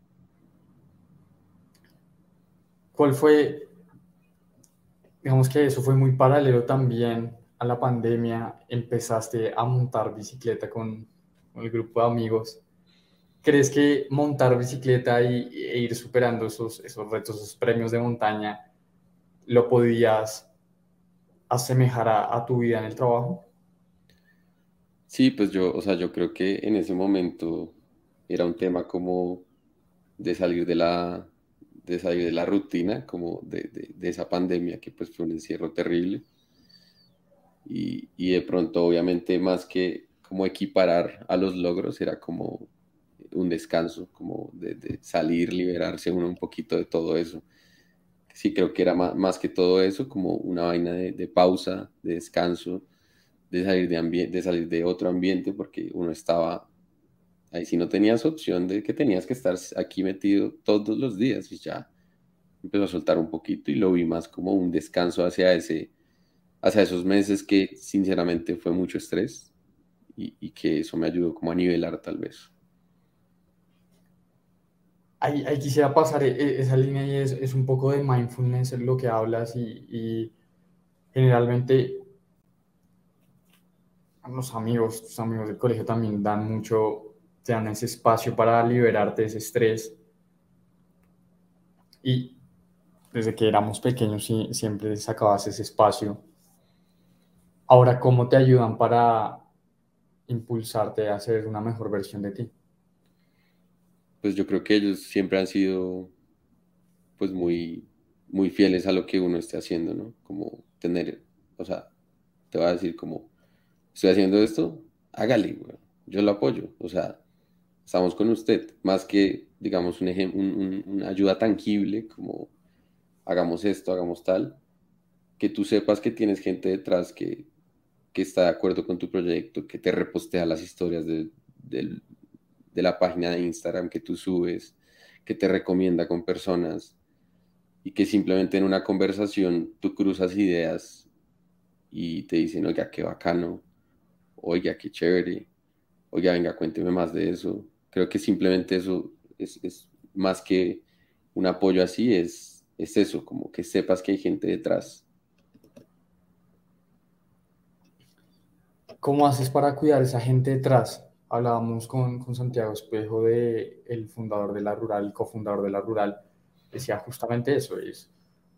¿Cuál fue, digamos que eso fue muy paralelo también a la pandemia, empezaste a montar bicicleta con, el grupo de amigos. ¿Crees que montar bicicleta y, e ir superando esos, esos retos, esos premios de montaña, lo podías asemejar a, a, tu vida en el trabajo? Sí, pues yo, o sea, yo creo que en ese momento era un tema como de salir de la, de salir de la rutina, como de, de, de esa pandemia que pues fue un encierro terrible y, de pronto obviamente más que como equiparar a los logros era como un descanso, como de, salir, liberarse uno un poquito de todo eso. Sí, creo que era más, que todo eso, como una vaina de, pausa, de descanso, de salir de, de salir de otro ambiente, porque uno estaba ahí si no tenías opción de que tenías que estar aquí metido todos los días y ya empezó a soltar un poquito y lo vi más como un descanso hacia ese hacia esos meses que sinceramente fue mucho estrés y, que eso me ayudó como a nivelar tal vez. Ahí, quisiera pasar e, e, esa línea y es, un poco de mindfulness lo que hablas y, y generalmente los amigos, tus amigos del colegio también dan mucho, te dan ese espacio para liberarte de ese estrés. Y desde que éramos pequeños siempre sacabas ese espacio Ahora, ¿cómo te ayudan para impulsarte a ser una mejor versión de ti? Pues yo creo que ellos siempre han sido pues muy, muy fieles a lo que uno esté haciendo, ¿no? Como tener, o sea, te va a decir como, estoy haciendo esto, hágale, yo lo apoyo, o sea, estamos con usted, más que, digamos, un un, una ayuda tangible como hagamos esto, hagamos tal, que tú sepas que tienes gente detrás que, que está de acuerdo con tu proyecto, que te repostea las historias de, la página de Instagram que tú subes, que te recomienda con personas y que simplemente en una conversación tú cruzas ideas y te dicen, oiga, qué bacano, oiga, qué chévere, oiga, venga, cuénteme más de eso. Creo que simplemente eso es, más que un apoyo así, es, es eso, como que sepas que hay gente detrás ¿Cómo haces para cuidar a esa gente detrás? Hablábamos con, con Santiago Espejo, de, el fundador de la Rural, el cofundador de la Rural, decía justamente eso, es,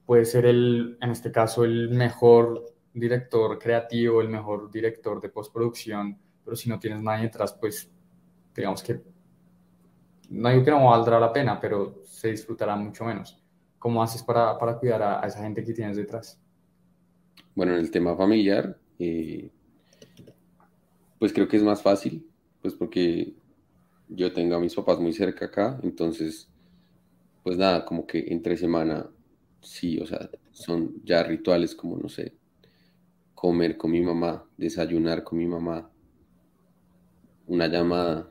puede ser el, en este caso, el mejor director creativo, el mejor director de postproducción, pero si no tienes nadie detrás, pues digamos que no digo que no valdrá la pena, pero se disfrutará mucho menos. ¿Cómo haces para, para cuidar a, esa gente que tienes detrás? Bueno, en el tema familiar, eh, pues creo que es más fácil, pues porque yo tengo a mis papás muy cerca acá, entonces, pues nada, como que entre semana, sí, o sea, son ya rituales como, no sé, comer con mi mamá, desayunar con mi mamá, una llamada,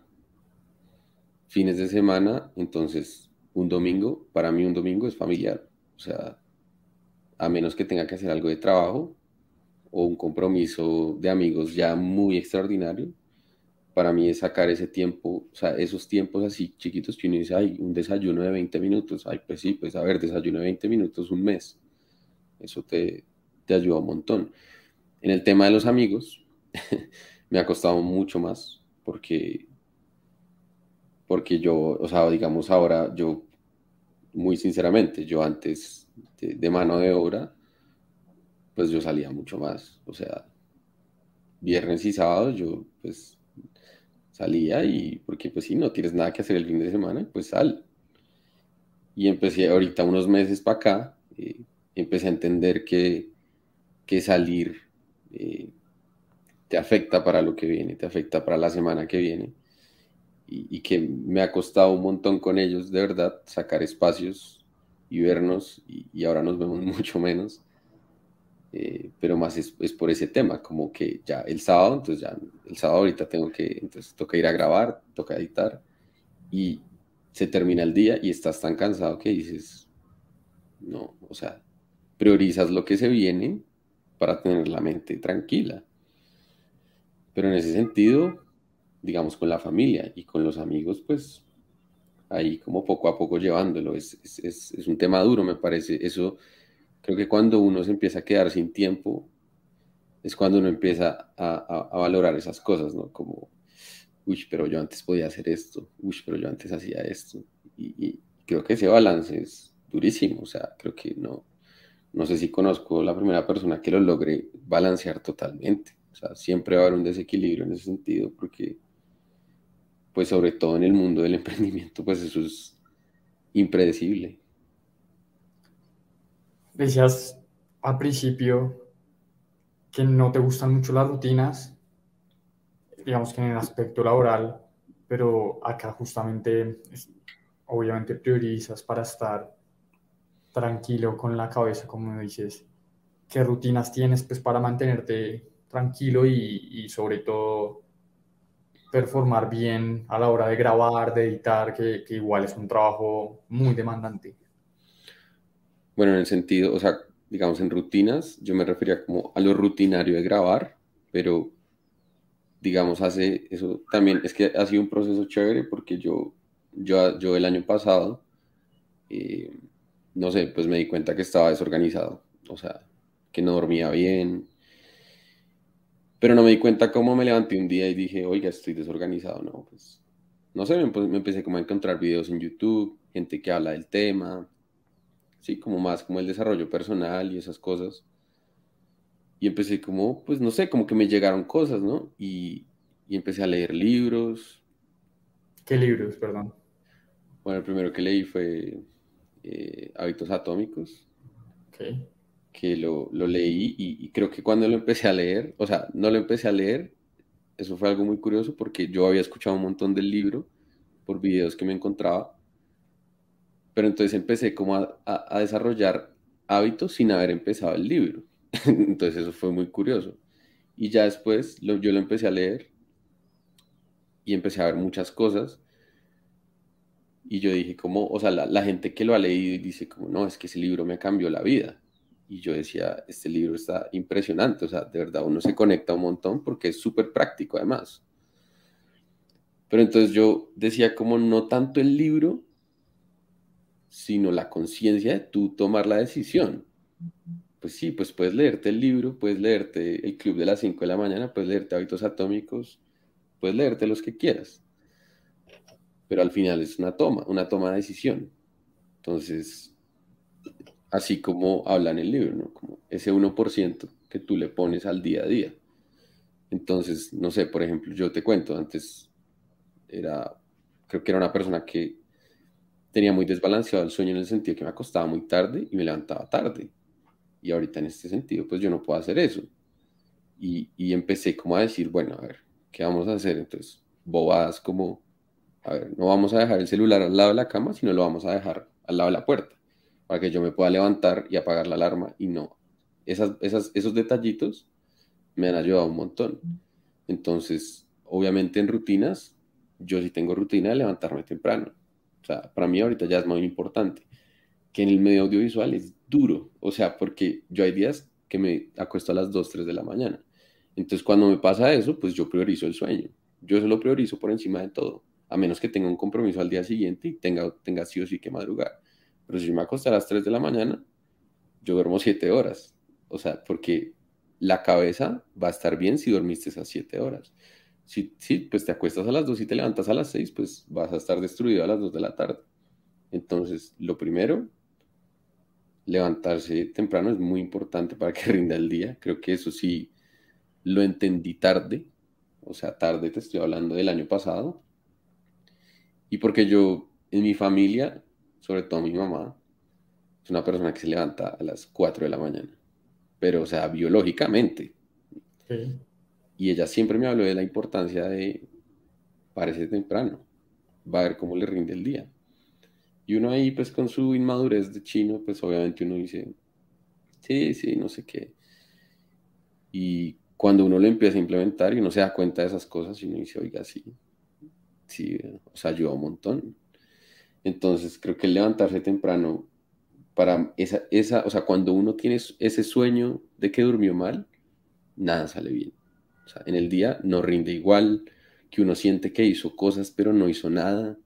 fines de semana, entonces un domingo, para mí un domingo es familiar, o sea, a menos que tenga que hacer algo de trabajo, o un compromiso de amigos ya muy extraordinario, para mí es sacar ese tiempo, o sea, esos tiempos así chiquitos que uno dice, ay, un desayuno de 20 minutos, ay, pues sí, pues a ver, desayuno de 20 minutos un mes, eso te, te ayuda un montón. En el tema de los amigos, me ha costado mucho más porque, porque yo, o sea, digamos ahora, yo, muy sinceramente, yo antes de, mano de obra, pues yo salía mucho más, o sea, viernes y sábados yo pues salía y porque pues si no tienes nada que hacer el fin de semana, pues sal. Y empecé ahorita unos meses para acá, eh, empecé a entender que, que salir eh, te afecta para lo que viene, te afecta para la semana que viene. Y, que me ha costado un montón con ellos, de verdad, sacar espacios y vernos, y, ahora nos vemos mucho menos. Eh, pero más es, por ese tema, como que ya el sábado, entonces ya el sábado ahorita tengo que, entonces toca ir a grabar, toca editar, y se termina el día y estás tan cansado que dices, no, o sea, priorizas lo que se viene para tener la mente tranquila. Pero en ese sentido, digamos, con la familia y con los amigos, pues ahí como poco a poco llevándolo. Es, es, es, un tema duro, me parece. Eso, creo que cuando uno se empieza a quedar sin tiempo, es cuando uno empieza a, a, valorar esas cosas, ¿no? Como, uy, pero yo antes podía hacer esto, uy, pero yo antes hacía esto. Y, y creo que ese balance es durísimo, o sea, creo que no, no sé si conozco la primera persona que lo logre balancear totalmente. O sea, siempre va a haber un desequilibrio en ese sentido porque, pues sobre todo en el mundo del emprendimiento, pues eso es impredecible. Decías al principio que no te gustan mucho las rutinas, digamos que en el aspecto laboral, pero acá justamente, obviamente priorizas para estar tranquilo con la cabeza, como dices. ¿Qué rutinas tienes pues para mantenerte tranquilo y, sobre todo performar bien a la hora de grabar, de editar, que, igual es un trabajo muy demandante. Bueno, en el sentido, o sea, digamos en rutinas, yo me refería como a lo rutinario de grabar, pero digamos hace eso también, es que ha sido un proceso chévere porque yo, yo, yo el año pasado, eh, no sé, pues me di cuenta que estaba desorganizado, o sea, que no dormía bien, pero no me di cuenta cómo me levanté un día y dije, oiga, estoy desorganizado, no, pues, no sé, me, empecé como a encontrar videos en YouTube, gente que habla del tema, sí, como más como el desarrollo personal y esas cosas. Y empecé como, pues no sé, como que me llegaron cosas, ¿no? Y, y empecé a leer libros. ¿Qué libros, perdón? Bueno, el primero que leí fue eh, Hábitos Atómicos. Okay que lo, lo leí y, creo que cuando lo empecé a leer, o sea, no lo empecé a leer, eso fue algo muy curioso porque yo había escuchado un montón del libro por videos que me encontraba, pero entonces empecé como a, desarrollar hábitos sin haber empezado el libro. entonces eso fue muy curioso. Y ya después yo lo empecé a leer y empecé a ver muchas cosas. Y yo dije como, o sea, la, la gente que lo ha leído dice como, no, es que ese libro me cambió la vida y yo decía, este libro está impresionante, o sea, de verdad uno se conecta un montón porque es súper práctico además. Pero entonces yo decía como no tanto el libro, sino la conciencia de tú tomar la decisión. Pues sí, pues puedes leerte el libro, puedes leerte El Club de las 5 de la mañana, puedes leerte Hábitos Atómicos, puedes leerte los que quieras. Pero al final es una toma, una toma de decisión. Entonces, así como habla en el libro, ¿no? Como ese 1% que tú le pones al día a día. Entonces, no sé, por ejemplo, yo te cuento, antes era, creo que era una persona que tenía muy desbalanceado el sueño en el sentido que me acostaba muy tarde y me levantaba tarde. Y ahorita en este sentido, pues yo no puedo hacer eso. Y, empecé como a decir, bueno, a ver, ¿qué vamos a hacer? Entonces, bobadas como, a ver, no vamos a dejar el celular al lado de la cama, sino lo vamos a dejar al lado de la puerta para que yo me pueda levantar y apagar la alarma y no. Esas, esos detallitos me han ayudado un montón. Entonces, obviamente en rutinas, yo sí tengo rutina de levantarme temprano. O sea, para mí ahorita ya es muy importante. Que en el medio audiovisual es duro. O sea, porque yo hay días que me acuesto a las 2, 3 de la mañana. Entonces, cuando me pasa eso, pues yo priorizo el sueño. Yo eso lo priorizo por encima de todo, a menos que tenga un compromiso al día siguiente y tenga, tenga sí o sí que madrugar. Pero si me acuesto a las 3 de la mañana, yo duermo 7 horas. O sea, porque la cabeza va a estar bien si dormiste esas 7 horas. Si, si pues te acuestas a las 2 y te levantas a las 6, pues vas a estar destruido a las 2 de la tarde. Entonces, lo primero, levantarse temprano es muy importante para que rinda el día. Creo que eso sí lo entendí tarde. O sea, tarde te estoy hablando del año pasado. Y porque yo, en mi familia, sobre todo mi mamá, es una persona que se levanta a las 4 de la mañana. Pero, o sea, biológicamente. Y ella siempre me habló de la importancia de parece temprano. Va a ver cómo le rinde el día. Y uno ahí, pues con su inmadurez de chino, pues obviamente uno dice, sí, sí, no sé qué. Y cuando uno lo empieza a implementar y uno se da cuenta de esas cosas y uno dice, oiga, sí, sí, o sea, ayuda un montón. Entonces, creo que el levantarse temprano para esa, esa, o sea, cuando uno tiene ese sueño de que durmió mal, nada sale bien. O sea, en el día no rinde igual, que uno siente que hizo cosas pero no hizo nada.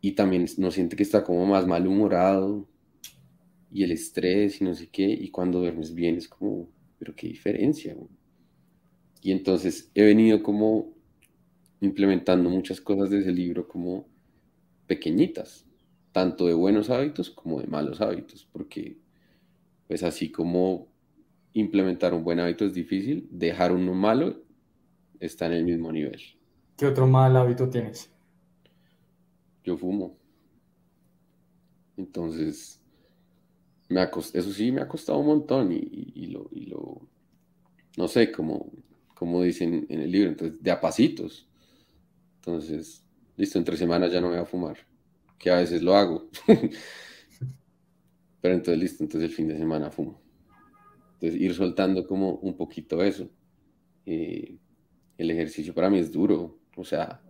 Y también no siente que está como más malhumorado. Y el estrés y no sé qué, y cuando duermes bien es como, pero qué diferencia. Y entonces he venido como implementando muchas cosas de ese libro como pequeñitas, tanto de buenos hábitos como de malos hábitos, porque pues así como implementar un buen hábito es difícil, dejar uno malo está en el mismo nivel. ¿Qué otro mal hábito tienes? yo fumo. Entonces, me eso sí me ha costado un montón y, lo, no sé, como, como dicen en el libro, entonces, de a pasitos. Entonces, listo, entre semanas ya no voy a fumar, que a veces lo hago. Pero entonces, listo, entonces el fin de semana fumo. Entonces, ir soltando como un poquito eso. Eh, el ejercicio para mí es duro, o sea,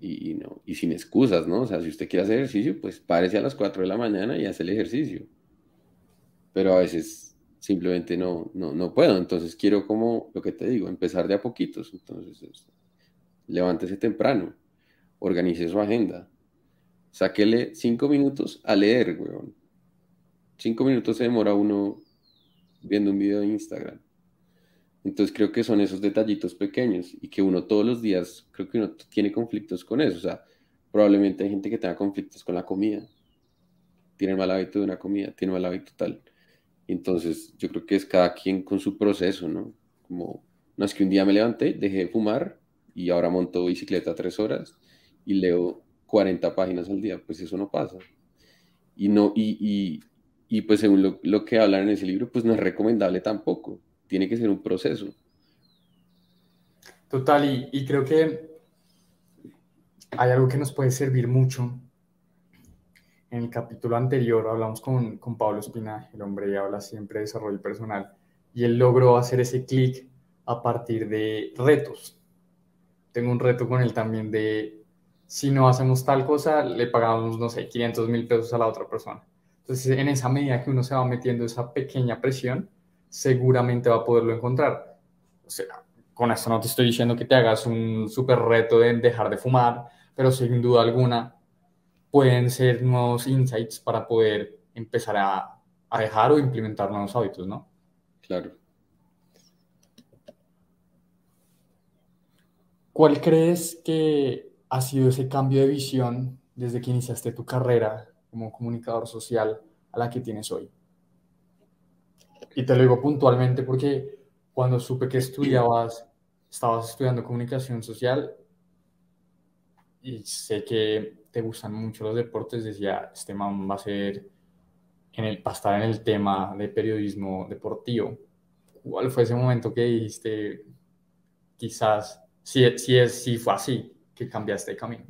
y, no, y sin excusas, ¿no? O sea, si usted quiere hacer ejercicio, pues párese a las 4 de la mañana y hace el ejercicio. Pero a veces simplemente no, no, no puedo, entonces quiero como, lo que te digo, empezar de a poquitos. Entonces, levántese temprano, organice su agenda, sáquele 5 minutos a leer, weón. 5 minutos se demora uno viendo un video de Instagram. Entonces creo que son esos detallitos pequeños y que uno todos los días, creo que uno tiene conflictos con eso. O sea, probablemente hay gente que tenga conflictos con la comida, tiene mal hábito de una comida, tiene mal hábito tal. Entonces yo creo que es cada quien con su proceso, ¿no? Como, no es que un día me levanté, dejé de fumar y ahora monto bicicleta tres horas y leo 40 páginas al día, pues eso no pasa. Y, no, y, y, pues según lo, lo que hablan en ese libro, pues no es recomendable tampoco tiene que ser un proceso. Total, y, creo que hay algo que nos puede servir mucho. En el capítulo anterior hablamos con, con Pablo Espina, el hombre habla siempre de desarrollo personal, y él logró hacer ese clic a partir de retos. Tengo un reto con él también de, si no hacemos tal cosa, le pagamos, no sé, 500 mil pesos a la otra persona. Entonces, en esa medida que uno se va metiendo esa pequeña presión, seguramente va a poderlo encontrar. O sea, con esto no te estoy diciendo que te hagas un súper reto de dejar de fumar, pero sin duda alguna pueden ser nuevos insights para poder empezar a, a dejar o implementar nuevos hábitos, ¿no? Claro. ¿Cuál crees que ha sido ese cambio de visión desde que iniciaste tu carrera como comunicador social a la que tienes hoy? Y te lo digo puntualmente porque cuando supe que estudiabas, estabas estudiando comunicación social y sé que te gustan mucho los deportes, decía, este man va a ser en el, para estar en el tema de periodismo deportivo. ¿Cuál fue ese momento que dijiste, quizás, si, si, es, si fue así, que cambiaste de camino?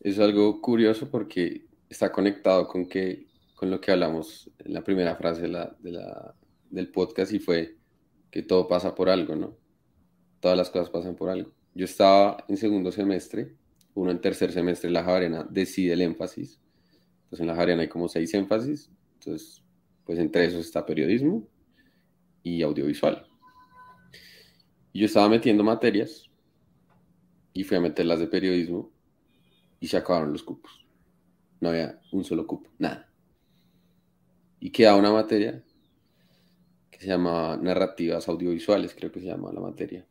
Es algo curioso porque está conectado con que con lo que hablamos en la primera frase de la, de la, del podcast y fue que todo pasa por algo, ¿no? Todas las cosas pasan por algo. Yo estaba en segundo semestre, uno en tercer semestre, la Javariana decide el énfasis. Entonces en la Javariana hay como seis énfasis, entonces pues entre esos está periodismo y audiovisual. Y yo estaba metiendo materias y fui a meter las de periodismo y se acabaron los cupos. No había un solo cupo, nada. Y quedaba una materia que se llama narrativas audiovisuales, creo que se llama la materia.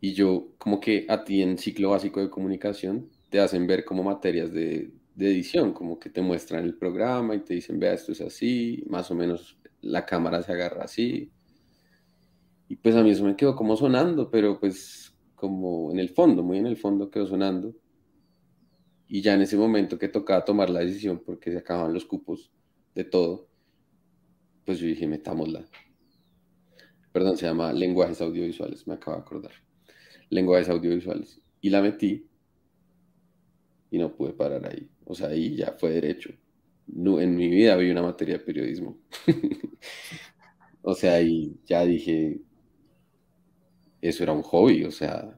Y yo, como que a ti en ciclo básico de comunicación, te hacen ver como materias de, de edición, como que te muestran el programa y te dicen, vea, esto es así, más o menos la cámara se agarra así. Y pues a mí eso me quedó como sonando, pero pues como en el fondo, muy en el fondo quedó sonando. Y ya en ese momento que tocaba tomar la decisión, porque se acababan los cupos de todo, pues yo dije, metámosla. Perdón, se llama lenguajes audiovisuales, me acabo de acordar. Lenguajes audiovisuales. Y la metí y no pude parar ahí. O sea, ahí ya fue derecho. No, en mi vida vi una materia de periodismo. o sea, ahí ya dije, eso era un hobby, o sea,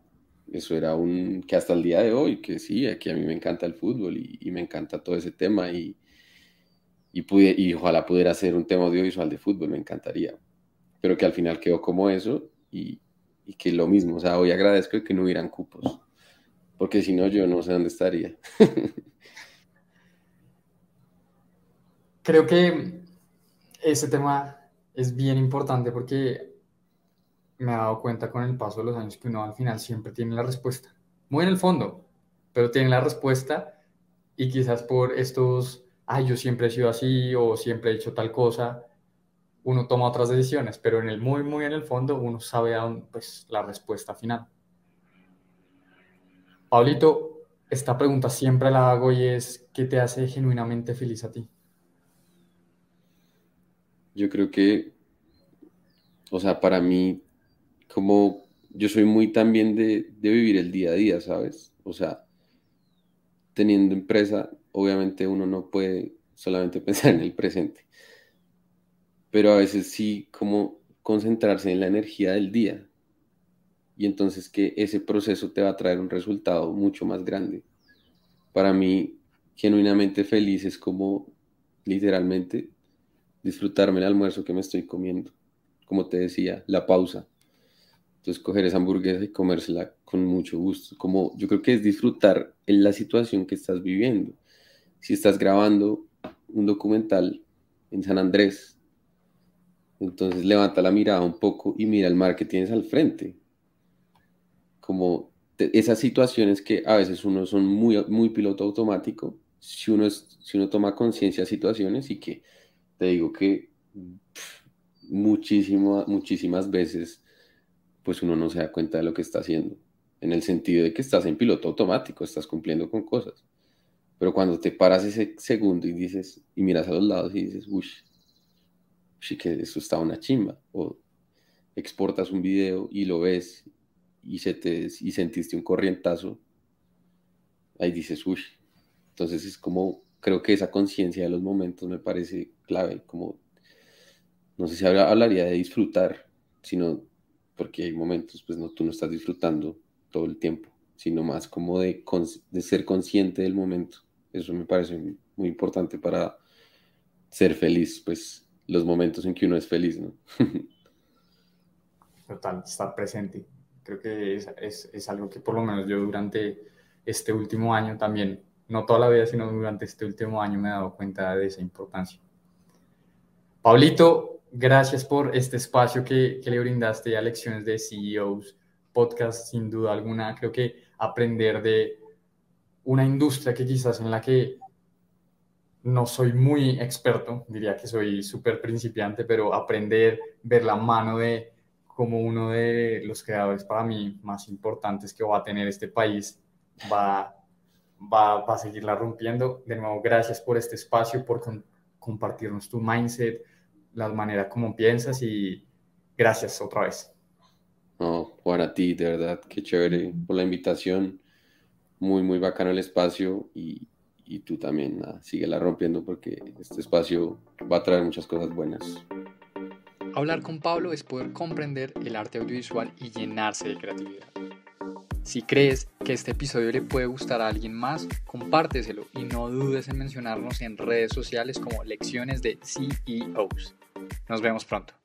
eso era un, que hasta el día de hoy, que sí, aquí a mí me encanta el fútbol y, me encanta todo ese tema y, y, pude, y ojalá pudiera hacer un tema audiovisual de fútbol, me encantaría, pero que al final quedó como eso y, y que lo mismo, o sea, hoy agradezco que no hubieran cupos, porque si no yo no sé dónde estaría. Creo que ese tema es bien importante porque me he dado cuenta con el paso de los años que uno al final siempre tiene la respuesta. Muy en el fondo, pero tiene la respuesta y quizás por estos, ay, yo siempre he sido así o siempre he hecho tal cosa, uno toma otras decisiones, pero en el muy, muy en el fondo uno sabe aún, pues, la respuesta final. Paulito, esta pregunta siempre la hago y es, ¿qué te hace genuinamente feliz a ti? Yo creo que, o sea, para mí como yo soy muy también de, vivir el día a día, ¿sabes? O sea, teniendo empresa, obviamente uno no puede solamente pensar en el presente, pero a veces sí como concentrarse en la energía del día y entonces que ese proceso te va a traer un resultado mucho más grande. Para mí, genuinamente feliz es como literalmente disfrutarme el almuerzo que me estoy comiendo. Como te decía, la pausa entonces, coger esa hamburguesa y comérsela con mucho gusto. Como yo creo que es disfrutar en la situación que estás viviendo. Si estás grabando un documental en San Andrés, entonces levanta la mirada un poco y mira el mar que tienes al frente. Como esas situaciones que a veces uno son muy, muy piloto automático, si uno, es, si uno toma conciencia de situaciones y que te digo que muchísimo, muchísimas veces pues uno no se da cuenta de lo que está haciendo, en el sentido de que estás en piloto automático, estás cumpliendo con cosas. Pero cuando te paras ese segundo y dices, y miras a los lados y dices, uy, sí que eso está una chimba, o exportas un video y lo ves y, se te, y sentiste un corrientazo, ahí dices, uy. Entonces es como, creo que esa conciencia de los momentos me parece clave, como, no sé si hablaría de disfrutar, sino porque hay momentos, pues no, tú no estás disfrutando todo el tiempo, sino más como de, de ser consciente del momento. Eso me parece muy importante para ser feliz, pues los momentos en que uno es feliz, ¿no? Total, estar presente. Creo que es, es, es, algo que por lo menos yo durante este último año también, no toda la vida, sino durante este último año me he dado cuenta de esa importancia. Pablito, gracias por este espacio que, le brindaste a lecciones de CEOs, podcast sin duda alguna. Creo que aprender de una industria que quizás en la que no soy muy experto, diría que soy súper principiante, pero aprender, ver la mano de como uno de los creadores para mí más importantes que va a tener este país, va, va, va a seguirla rompiendo. De nuevo, gracias por este espacio, por compartirnos tu mindset, la manera como piensas y gracias otra vez. No, Juan, a ti, de verdad, qué chévere por la invitación. Muy, muy bacano el espacio y, y tú también, nada, síguela rompiendo porque este espacio va a traer muchas cosas buenas. Hablar con Pablo es poder comprender el arte audiovisual y llenarse de creatividad. Si crees que este episodio le puede gustar a alguien más, compárteselo y no dudes en mencionarnos en redes sociales como lecciones de CEOs. Nos vemos pronto.